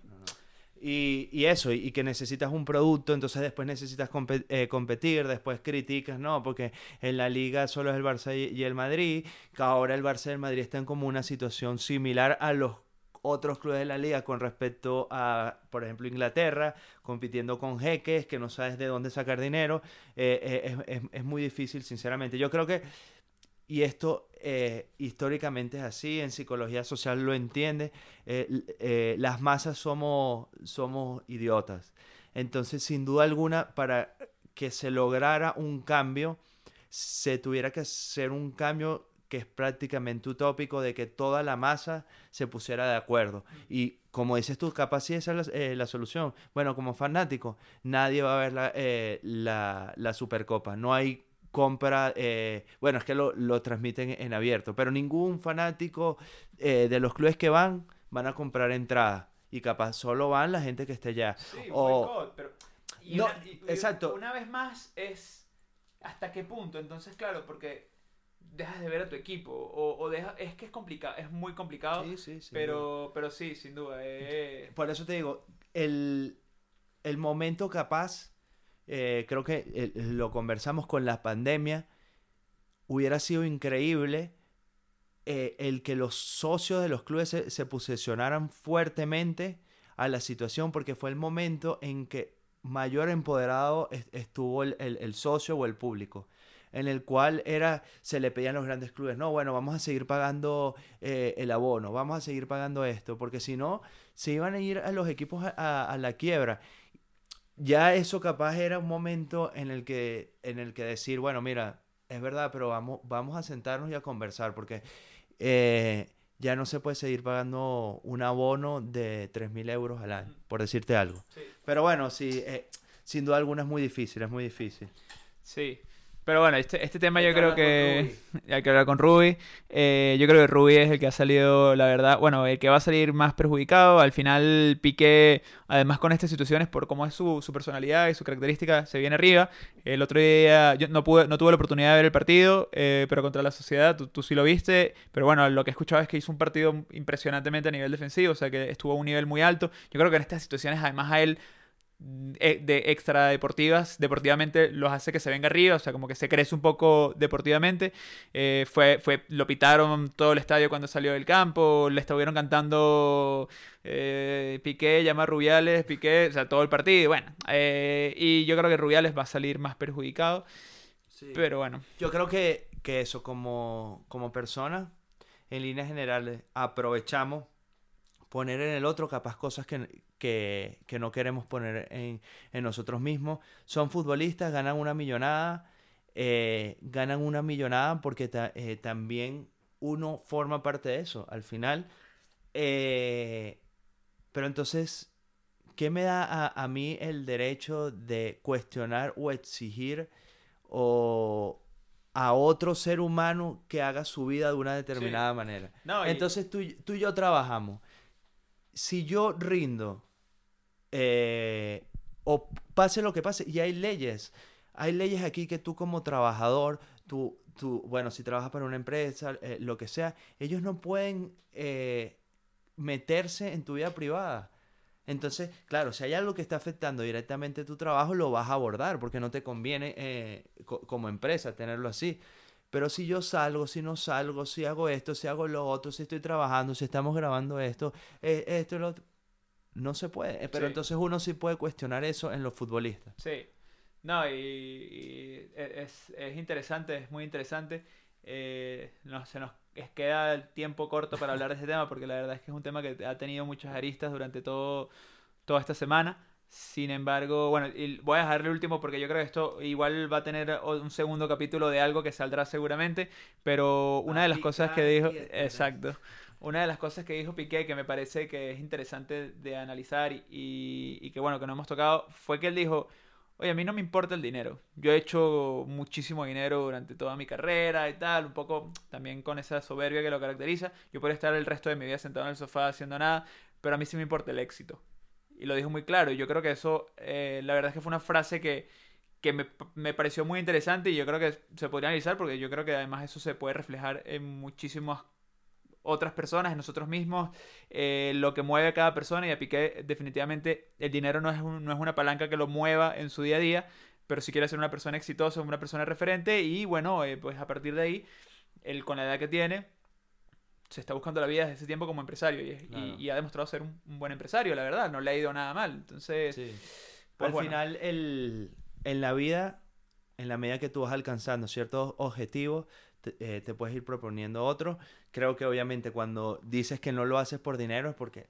Y, eso, y, que necesitas un producto, entonces después necesitas eh, competir, después criticas, no, porque en la liga solo es el Barça y, el Madrid, que ahora el Barça y el Madrid están como una situación similar a los otros clubes de la liga con respecto a, por ejemplo, Inglaterra, compitiendo con jeques, que no sabes de dónde sacar dinero, eh, eh, es muy difícil, sinceramente. Yo creo que y esto eh, históricamente es así, en psicología social lo entiende, eh, eh, las masas somos, somos idiotas. Entonces, sin duda alguna, para que se lograra un cambio, se tuviera que hacer un cambio que es prácticamente utópico de que toda la masa se pusiera de acuerdo. Y como dices tú, capaz sí esa es la, solución. Bueno, como fanático, nadie va a ver la, la, la Supercopa. No hay compra, eh, bueno, es que lo, transmiten en abierto, pero ningún fanático eh, de los clubes que van van a comprar entrada y capaz solo van la gente que esté allá. Sí, o... pero... no, exacto. Una vez más es hasta qué punto, entonces claro, porque dejas de ver a tu equipo o, o es que es complicado, es muy complicado, sí, sí, sí, pero, pero sí, sin duda. Eh. Por eso te digo, el, el momento capaz eh, creo que eh, lo conversamos con la pandemia, hubiera sido increíble eh, el que los socios de los clubes se, posicionaran fuertemente a la situación porque fue el momento en que mayor empoderado estuvo el, el socio o el público en el cual era, se le pedían los grandes clubes, no, bueno, vamos a seguir pagando el abono, vamos a seguir pagando esto, porque si no, se iban a ir a los equipos a, la quiebra. Ya eso capaz era un momento en el que, en el que decir, bueno, mira, es verdad, pero vamos, vamos a sentarnos y a conversar, porque eh, ya no se puede seguir pagando un abono de 3.000 euros al año, por decirte algo. Pero bueno, sí, eh, sin duda alguna es muy difícil, es muy difícil. Sí, pero bueno, este, este tema yo creo que hay que hablar con Ruby. Eh, yo creo que Ruby es el que ha salido, la verdad, bueno, el que va a salir más perjudicado. Al final Piqué, además con estas situaciones, por cómo es su, su personalidad y su característica, se viene arriba. El otro día yo no, pude, no tuve la oportunidad de ver el partido, eh, pero contra la sociedad tú, tú, sí lo viste. Pero bueno, lo que he escuchado es que hizo un partido impresionantemente a nivel defensivo, o sea que estuvo a un nivel muy alto. Yo creo que en estas situaciones además a él de extra deportivas, deportivamente los hace que se venga arriba, o sea, como que se crece un poco deportivamente. Eh, fue, fue, lo pitaron todo el estadio cuando salió del campo, le estuvieron cantando eh, Piqué, llama Rubiales, Piqué, o sea, todo el partido. Bueno, y yo creo que Rubiales va a salir más perjudicado. Pero bueno. Yo creo que, que eso, como, como persona, en líneas generales, aprovechamos poner en el otro capaz cosas que, que, no queremos poner en, nosotros mismos. Son futbolistas, ganan una millonada, eh, ganan una millonada porque eh, también uno forma parte de eso al final. Eh, pero entonces, ¿qué me da a, a, mí el derecho de cuestionar o exigir o a otro ser humano que haga su vida de una determinada manera? Entonces tú, tú y yo trabajamos. Si yo rindo eh, o pase lo que pase. Y hay leyes. Hay leyes aquí que tú como trabajador, tú, tú bueno, si trabajas para una empresa, eh, lo que sea, ellos no pueden eh, meterse en tu vida privada. Entonces, claro, si hay algo que está afectando directamente tu trabajo, lo vas a abordar porque no te conviene como empresa tenerlo así. Pero si yo salgo, si no salgo, si hago esto, si hago lo otro, si estoy trabajando, si estamos grabando esto, esto y lo otro, no se puede. Pero entonces uno sí puede cuestionar eso en los futbolistas. Sí. No, y, e, es, es, interesante, es muy interesante. Eh, no, se nos queda el tiempo corto para hablar de este tema porque la verdad es que es un tema que ha tenido muchas aristas durante todo, toda esta semana. Sin embargo, bueno, voy a dejarle el último porque yo creo que esto igual va a tener un segundo capítulo de algo que saldrá seguramente, pero una de las cosas que dijo, exacto, una de las cosas que dijo Piqué que me parece que es interesante de analizar y, que bueno, que no hemos tocado, fue que él dijo, oye, a mí no me importa el dinero. Yo he hecho muchísimo dinero durante toda mi carrera y tal, un poco también con esa soberbia que lo caracteriza. Yo puedo estar el resto de mi vida sentado en el sofá haciendo nada, pero a mí sí me importa el éxito. Y lo dijo muy claro. Y yo creo que eso, eh, la verdad es que fue una frase que, que me, me, pareció muy interesante y yo creo que se podría analizar porque yo creo que además eso se puede reflejar en muchísimos otras personas, en nosotros mismos, eh, lo que mueve a cada persona. Y a Piqué definitivamente el dinero no es, no es una palanca que lo mueva en su día a día, pero si quiere ser una persona exitosa, una persona referente y bueno, eh, pues a partir de ahí, él con la edad que tiene, se está buscando la vida desde ese tiempo como empresario y, ha demostrado ser un, buen empresario, la verdad, no le ha ido nada mal. Entonces, pues al final, el, en la vida, en la medida que tú vas alcanzando ciertos objetivos, eh, te, puedes ir proponiendo otro. Creo que obviamente cuando dices que no lo haces por dinero es porque,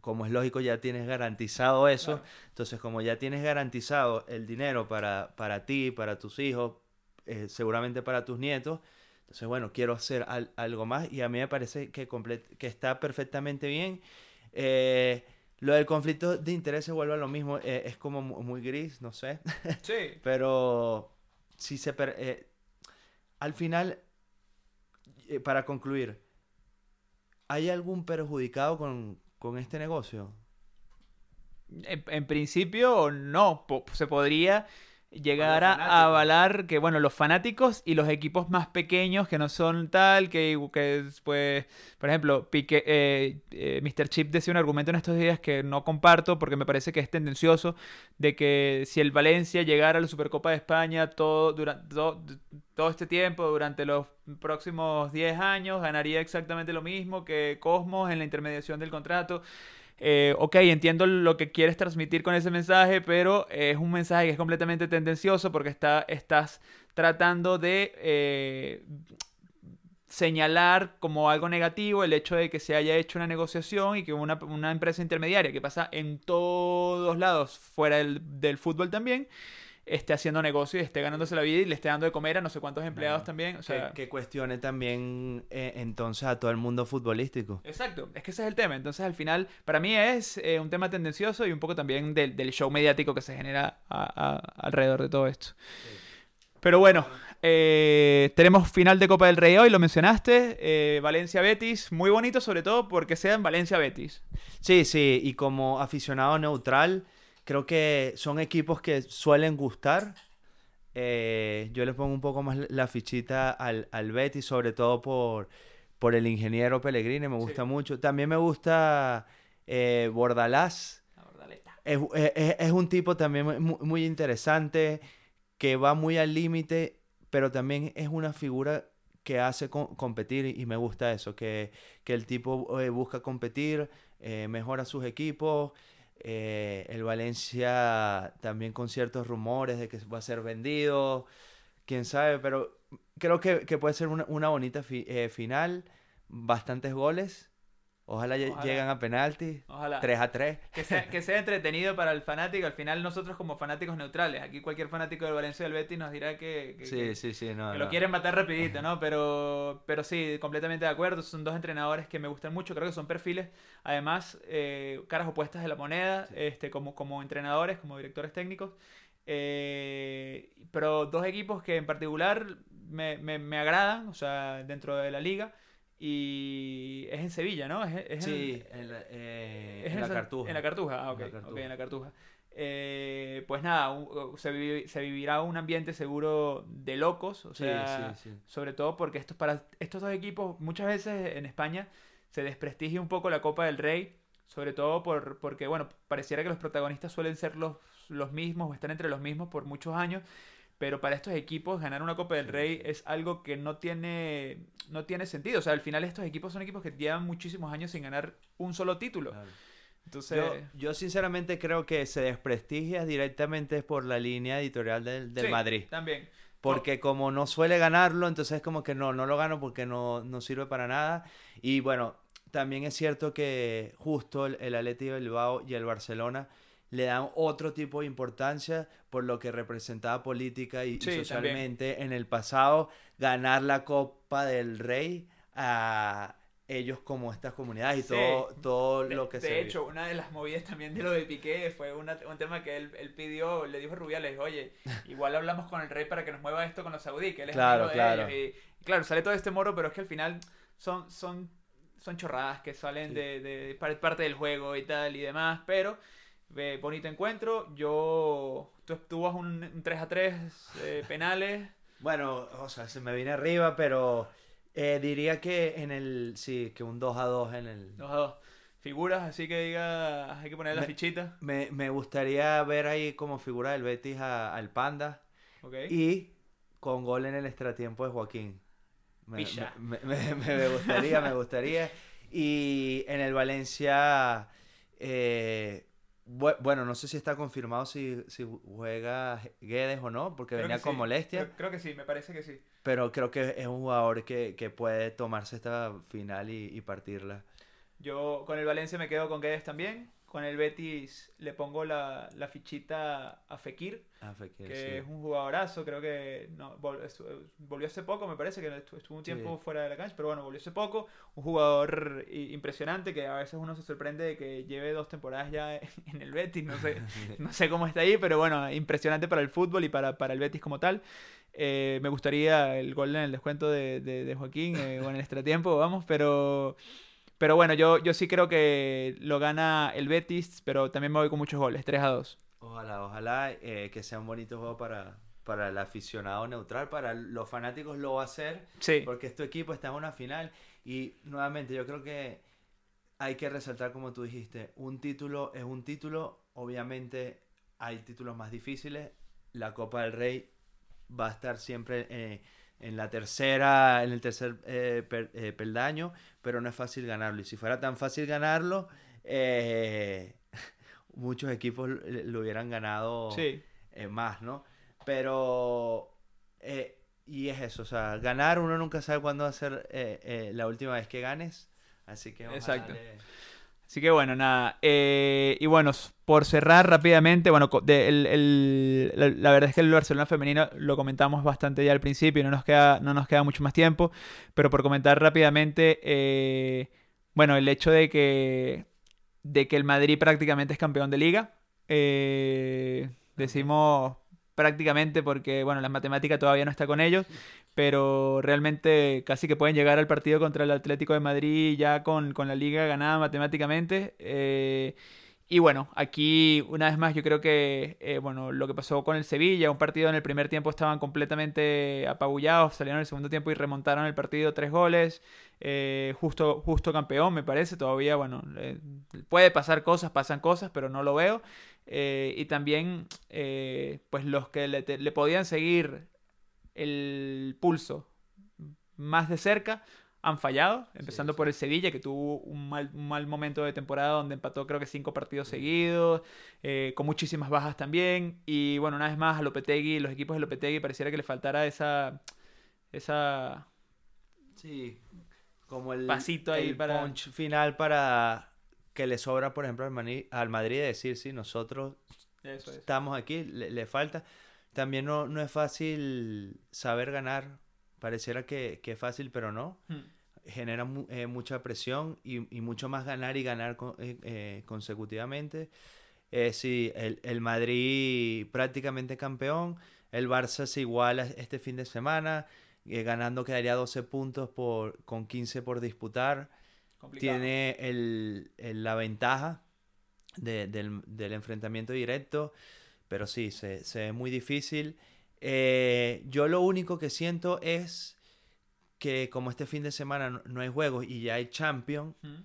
como es lógico, ya tienes garantizado eso. Entonces, como ya tienes garantizado el dinero para, para ti, para tus hijos, eh, seguramente para tus nietos, entonces, bueno, quiero hacer algo más y a mí me parece que, que está perfectamente bien. Eh, lo del conflicto de interés se vuelve a lo mismo, es como muy gris, no sé. Sí. Pero si se... al final eh, para concluir, ¿hay algún perjudicado con, este negocio? En, principio, no. se podría llegar a avalar que, bueno, los fanáticos y los equipos más pequeños que no son tal, que, que pues, por ejemplo, Pique, eh, eh, Mr. Chip decía un argumento en estos días que no comparto porque me parece que es tendencioso, de que si el Valencia llegara a la Supercopa de España todo, durante, todo, este tiempo, durante los próximos 10 años, ganaría exactamente lo mismo que Cosmos en la intermediación del contrato. eh, ok, entiendo lo que quieres transmitir con ese mensaje, pero es un mensaje que es completamente tendencioso porque está, estás tratando de eh, señalar como algo negativo el hecho de que se haya hecho una negociación y que una, una empresa intermediaria que pasa en todos lados fuera del, del fútbol también esté haciendo negocio y esté ganándose la vida y le esté dando de comer a no sé cuántos empleados también. O sea, que, que cuestione también eh, entonces a todo el mundo futbolístico. Exacto, es que ese es el tema. Entonces, al final, para mí es eh, un tema tendencioso y un poco también del, del show mediático que se genera a- a- alrededor de todo esto. Pero bueno, eh, tenemos final de Copa del Rey hoy, lo mencionaste. eh, Valencia-Betis, muy bonito sobre todo porque sea en Valencia-Betis. Sí, sí, y como aficionado neutral, creo que son equipos que suelen gustar. Eh, yo le pongo un poco más la fichita al, al Betis, sobre todo por, por el ingeniero Pellegrini, me gusta Sí. mucho. También me gusta eh, Bordalás. Es, es- es- un tipo también muy, muy interesante, que va muy al límite, pero también es una figura que hace co- competir y, y me gusta eso, que, que el tipo eh, busca competir, eh, mejora sus equipos. Eh, el Valencia también con ciertos rumores de que va a ser vendido, quién sabe, pero creo que, que puede ser una, una bonita fi- eh, final, bastantes goles. Ojalá, Ojalá. llegan a penalti, Ojalá. 3 a 3. Que sea, que sea entretenido para el fanático. Al final, nosotros como fanáticos neutrales, aquí cualquier fanático del Valencia y del Betis nos dirá que, que- Sí, que- sí, sí, no, que no. lo quieren matar rapidito, ¿no? Pero, pero sí, completamente de acuerdo. Son dos entrenadores que me gustan mucho. Creo que son perfiles, además, eh, caras opuestas de la moneda, este, como, como entrenadores, como directores técnicos. Eh, pero dos equipos que en particular me, me, me agradan, o sea, dentro de la liga. Y es en Sevilla, ¿no? Es, es en- Sí, en la, eh, es en en la San- Cartuja. En la Cartuja, ah, ok. En la Cartuja. en la Cartuja. Eh, pues nada, un- se, vivi- se vivirá un ambiente seguro de locos, o Sí, sea, sí, sí. sobre todo porque estos, para estos dos equipos, muchas veces en España se desprestigia un poco la Copa del Rey, sobre todo por, porque, bueno, pareciera que los protagonistas suelen ser los, los mismos o están entre los mismos por muchos años, pero para estos equipos ganar una Copa del Rey es algo que no tiene, no tiene sentido, o sea, al final estos equipos son equipos que llevan muchísimos años sin ganar un solo título. Claro. Entonces, Yo, yo sinceramente creo que se desprestigia directamente por la línea editorial del, del sí, Madrid. También. Porque como no suele ganarlo, entonces es como que no, no lo gano porque no, no sirve para nada. Y bueno, también es cierto que justo el, el Bilbao y el Barcelona le dan otro tipo de importancia por lo que representaba política y, y Sí, también. socialmente en el pasado, ganar la Copa del Rey a ellos como estas comunidades y Sí. todo, todo De, lo que de se hecho, una de las movidas también de lo de Piqué fue una- un tema que él, él pidió, le dijo a Rubiales, oye, igual hablamos con el rey para que nos mueva esto con los saudíes, que él es Claro, amigo de claro. ellos. Y, claro, sale todo este moro, pero es que al final son, son, son chorradas que salen Sí. de, de par- parte del juego y tal y demás, pero eh, bonito encuentro. Yo, tú, tú vas un, un 3 a 3, eh, penales. Bueno, o sea, se me viene arriba, pero eh, diría que en el. Sí, que un 2 a 2 en el. Dos a dos. Figuras, así que diga, hay que poner la Me- fichita. Me, me gustaría ver ahí como figura del Betis a- al Panda ¿ok? y con gol en el extratiempo de Joaquín. Me, me- me- me- gustaría, me gustaría. Y en el Valencia, eh, bueno, no sé si está confirmado si, si juega Guedes o no, porque Creo venía con sí. molestia. Creo, creo que sí, me parece que sí. Pero creo que es un jugador que, que puede tomarse esta final y, y partirla. Yo con el Valencia me quedo con Guedes también. Con el Betis le pongo la, la fichita a Fekir, Ah, Fekir, que sí. es un jugadorazo. Creo que no, volvió hace poco, me parece que estu- estuvo un Sí. tiempo fuera de la cancha, pero bueno, volvió hace poco. Un jugador impresionante que a veces uno se sorprende de que lleve dos temporadas ya en el Betis. No sé, no sé cómo está ahí, pero bueno, impresionante para el fútbol y para, para el Betis como tal. Eh, me gustaría el gol en el descuento de, de- de Joaquín eh, o en el extratiempo, vamos, pero, pero bueno, yo, yo sí creo que lo gana el Betis, pero también me voy con muchos goles, 3 a 2. Ojalá, ojalá eh, que sea un bonito juego para, para el aficionado neutral, para los fanáticos lo va a hacer, Sí, porque este equipo está en una final. Y nuevamente yo creo que hay que resaltar como tú dijiste, un título es un título, obviamente hay títulos más difíciles, la Copa del Rey va a estar siempre eh, en la tercera, en el tercer eh, per- eh, peldaño, pero no es fácil ganarlo y si fuera tan fácil ganarlo, eh, muchos equipos lo hubieran ganado Sí. más, ¿no? Pero, y es eso, o sea, ganar uno nunca sabe cuándo va a ser la última vez que ganes, así que ojalá Exacto. le- Así que bueno, nada. eh, y bueno, por cerrar rápidamente, bueno, el- el- la, verdad es que el Barcelona femenino lo comentamos bastante ya al principio no nos queda, no nos queda mucho más tiempo, pero por comentar rápidamente, eh, bueno, el hecho de que, de que el Madrid prácticamente es campeón de liga. eh, decimos prácticamente porque, bueno, la matemática todavía no está con ellos, pero realmente casi que pueden llegar al partido contra el Atlético de Madrid ya con, con la liga ganada matemáticamente. eh, y bueno, aquí una vez más yo creo que eh, bueno, lo que pasó con el Sevilla, un partido en el primer tiempo estaban completamente apabullados, salieron en el segundo tiempo y remontaron el partido tres goles, eh, justo, justo campeón me parece, todavía bueno, puede pasar cosas, pasan cosas, pero no lo veo. Eh, y también eh, pues los que le, te- le podían seguir el pulso más de cerca han fallado, empezando sí. por el Sevilla, que tuvo un mal, un mal momento de temporada donde empató creo que cinco partidos seguidos, eh, con muchísimas bajas también. Y bueno, una vez más a Lopetegui, los equipos de Lopetegui pareciera que le faltara esa, esa Sí, como el, Pasito ahí el para- punch final para que le sobra, por ejemplo, al, Mani- al Madrid decir, sí, nosotros eso es. estamos aquí, le, le falta. También no, no es fácil saber ganar, pareciera que, que es fácil, pero no. Hmm. Genera mu- eh, mucha presión y, y mucho más ganar y ganar con- eh, eh, consecutivamente. Sí, el, el Madrid prácticamente campeón, el Barça se iguala este fin de semana, ganando quedaría 12 puntos por, con 15 por disputar Complicado. tiene el- el- la ventaja de- del, del enfrentamiento directo, pero sí, se, se ve muy difícil. Eh, yo lo único que siento es que como este fin de semana no, no hay juegos y ya hay Champions, Hmm.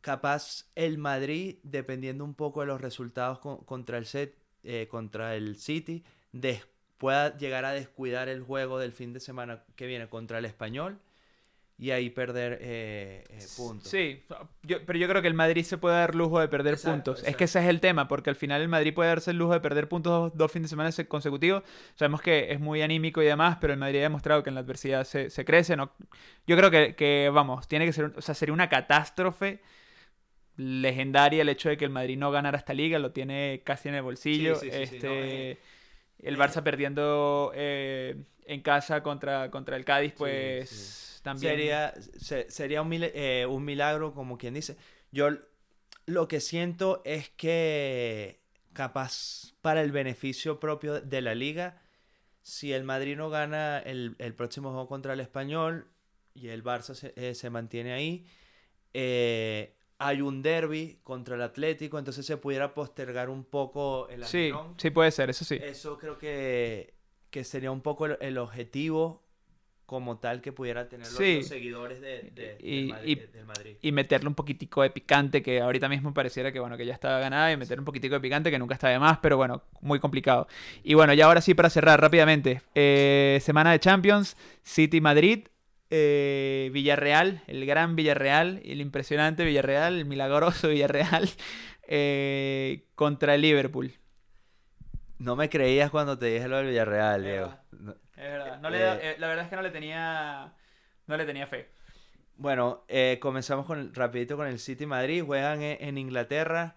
capaz el Madrid, dependiendo un poco de los resultados con- contra el set, eh, contra el City, des- pueda llegar a descuidar el juego del fin de semana que viene contra el Español y ahí perder eh, eh, puntos. Sí, yo- pero yo creo que el Madrid se puede dar lujo de perder Exacto, puntos. Es que ese es el tema, porque al final el Madrid puede darse el lujo de perder puntos dos, dos fines de semana se- consecutivos. Sabemos que es muy anímico y demás, pero el Madrid ha demostrado que en la adversidad se, se crece. ¿no? Yo creo que, que, vamos, tiene que ser, o sea, sería una catástrofe legendaria el hecho de que el Madrid no ganara esta liga, lo tiene casi en el bolsillo. Sí, sí, sí, sí, este, no, eh, el Barça perdiendo eh, en casa contra, contra el Cádiz, pues. También. Sería, se- sería un, mil- eh, un milagro, como quien dice. Yo lo que siento es que capaz para el beneficio propio de la liga, si el Madrid no gana el, el próximo juego contra el Español y el Barça se, eh, se mantiene ahí, eh, hay un derby contra el Atlético, entonces se pudiera postergar un poco el Sí, sí puede ser, eso sí. Eso creo que, que sería un poco el, el objetivo como tal que pudiera tener los, Sí. los seguidores de, de- Y- del, Madrid, y- del Madrid. y meterle un poquitico de picante, que ahorita mismo pareciera que bueno, que ya estaba ganada, y meter un poquitico de picante que nunca está de más, pero bueno, muy complicado. Y bueno, ya ahora sí para cerrar rápidamente, eh, semana de Champions, City Madrid, eh, Villarreal, el gran Villarreal, el impresionante Villarreal, el milagroso Villarreal, eh, contra el Liverpool. No me creías cuando te dije lo del Villarreal, Diego. No- Es verdad, no Eh, le- eh, la verdad es que no le tenía, no le tenía fe. Bueno, eh, comenzamos con rapidito con el City Madrid. Juegan en, en Inglaterra.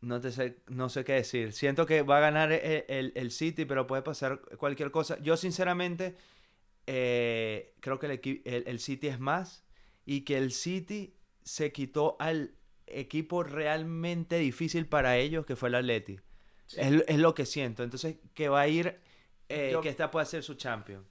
No te sé, no sé qué decir. Siento que va a ganar el, el- el City, pero puede pasar cualquier cosa. Yo sinceramente eh, creo que el, el- el City es más y que el City se quitó al equipo realmente difícil para ellos, que fue el Atleti. Es, es lo que siento. Entonces, que va a ir, eh, Yo- que esta puede ser su champion.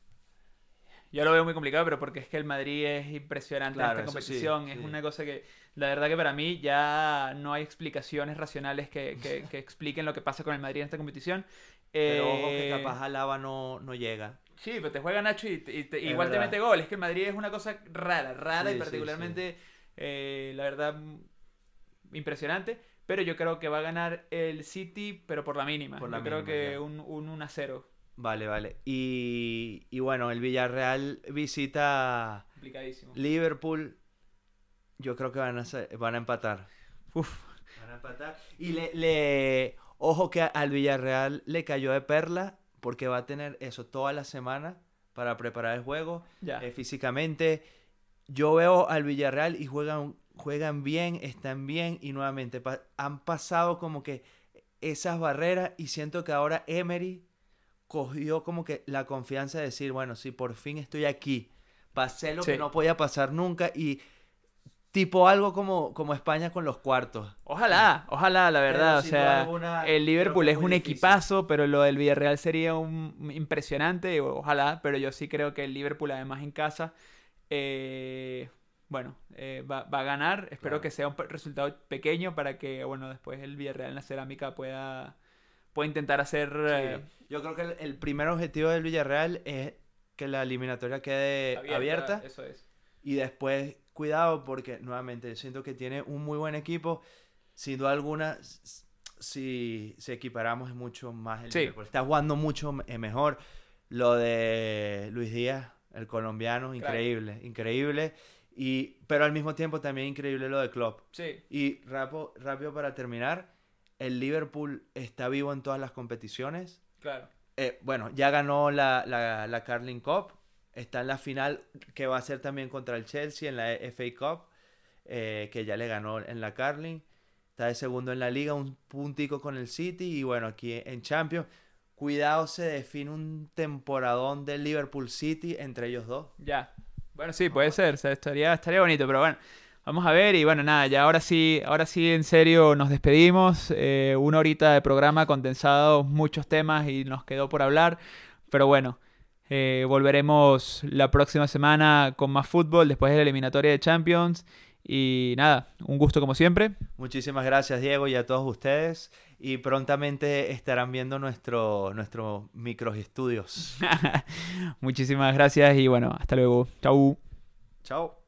Yo lo veo muy complicado, pero porque es que el Madrid es impresionante Claro, en esta sí, competición. Es sí. una cosa que, la verdad que para mí ya no hay explicaciones racionales que, que- que expliquen lo que pasa con el Madrid en esta competición. Pero ojo que Eh, capaz Alaba no, no llega. Sí, pero te juega Nacho y, te- y te- Es igual te mete gol. Es que el Madrid es una cosa rara, rara Sí, y particularmente, eh, la verdad, impresionante. Pero yo creo que va a ganar el City, pero por la mínima. Por yo creo que ya. un, un 1 a 0. Vale, vale. Y, y bueno, el Villarreal visita. Liverpool. Yo creo que van a, ser- van a empatar. Uf, Van a empatar. Y le, le- ojo que al Villarreal le cayó de perla porque va a tener eso toda la semana para preparar el juego ya. eh, físicamente. Yo veo al Villarreal y juegan, juegan bien, están bien y nuevamente pa- han pasado como que esas barreras y siento que ahora Emery cogió como que la confianza de decir, bueno, sí, por fin estoy aquí. Pasé lo que no podía pasar nunca y tipo algo como, como España con los cuartos. Ojalá, ojalá, la verdad. Pero o sea, alguna, el Liverpool es un difícil. equipazo, pero lo del Villarreal sería un impresionante. Ojalá, pero yo sí creo que el Liverpool, además en casa, eh, bueno, eh, va, va a ganar. Espero Claro. que sea un resultado pequeño para que, bueno, después el Villarreal en la cerámica pueda, pueda intentar hacer. eh, Yo creo que el, el primer objetivo del Villarreal es que la eliminatoria quede abierta. Eso es. Y después, cuidado, porque nuevamente siento que tiene un muy buen equipo. Sin duda alguna, si, si equiparamos es mucho más el Sí. Liverpool. Está jugando mucho me- mejor. Lo de Luis Díaz, el colombiano, increíble, increíble. Y, pero al mismo tiempo también increíble lo de Klopp. Sí, Y rápido, rápido para terminar, el Liverpool está vivo en todas las competiciones. claro. Eh, bueno, ya ganó la, la, la Carling Cup. Está en la final que va a ser también contra el Chelsea en la FA Cup, eh, que ya le ganó en la Carling. Está de segundo en la liga, un puntico con el City. Y bueno, aquí en Champions, cuidado, se define un temporadón del Liverpool City entre ellos dos. Ya. Bueno, sí, puede ser. o sea, estaría, estaría bonito, pero bueno. Vamos a ver y bueno, nada, ya ahora sí, ahora sí en serio nos despedimos. Eh, una horita de programa condensado, muchos temas y nos quedó por hablar. Pero bueno, eh, volveremos la próxima semana con más fútbol después de la eliminatoria de Champions. Y nada, un gusto como siempre. Muchísimas gracias, Diego, y a todos ustedes. Y prontamente estarán viendo nuestro, nuestro microestudios. Muchísimas gracias y bueno, hasta luego. Chau. Chao.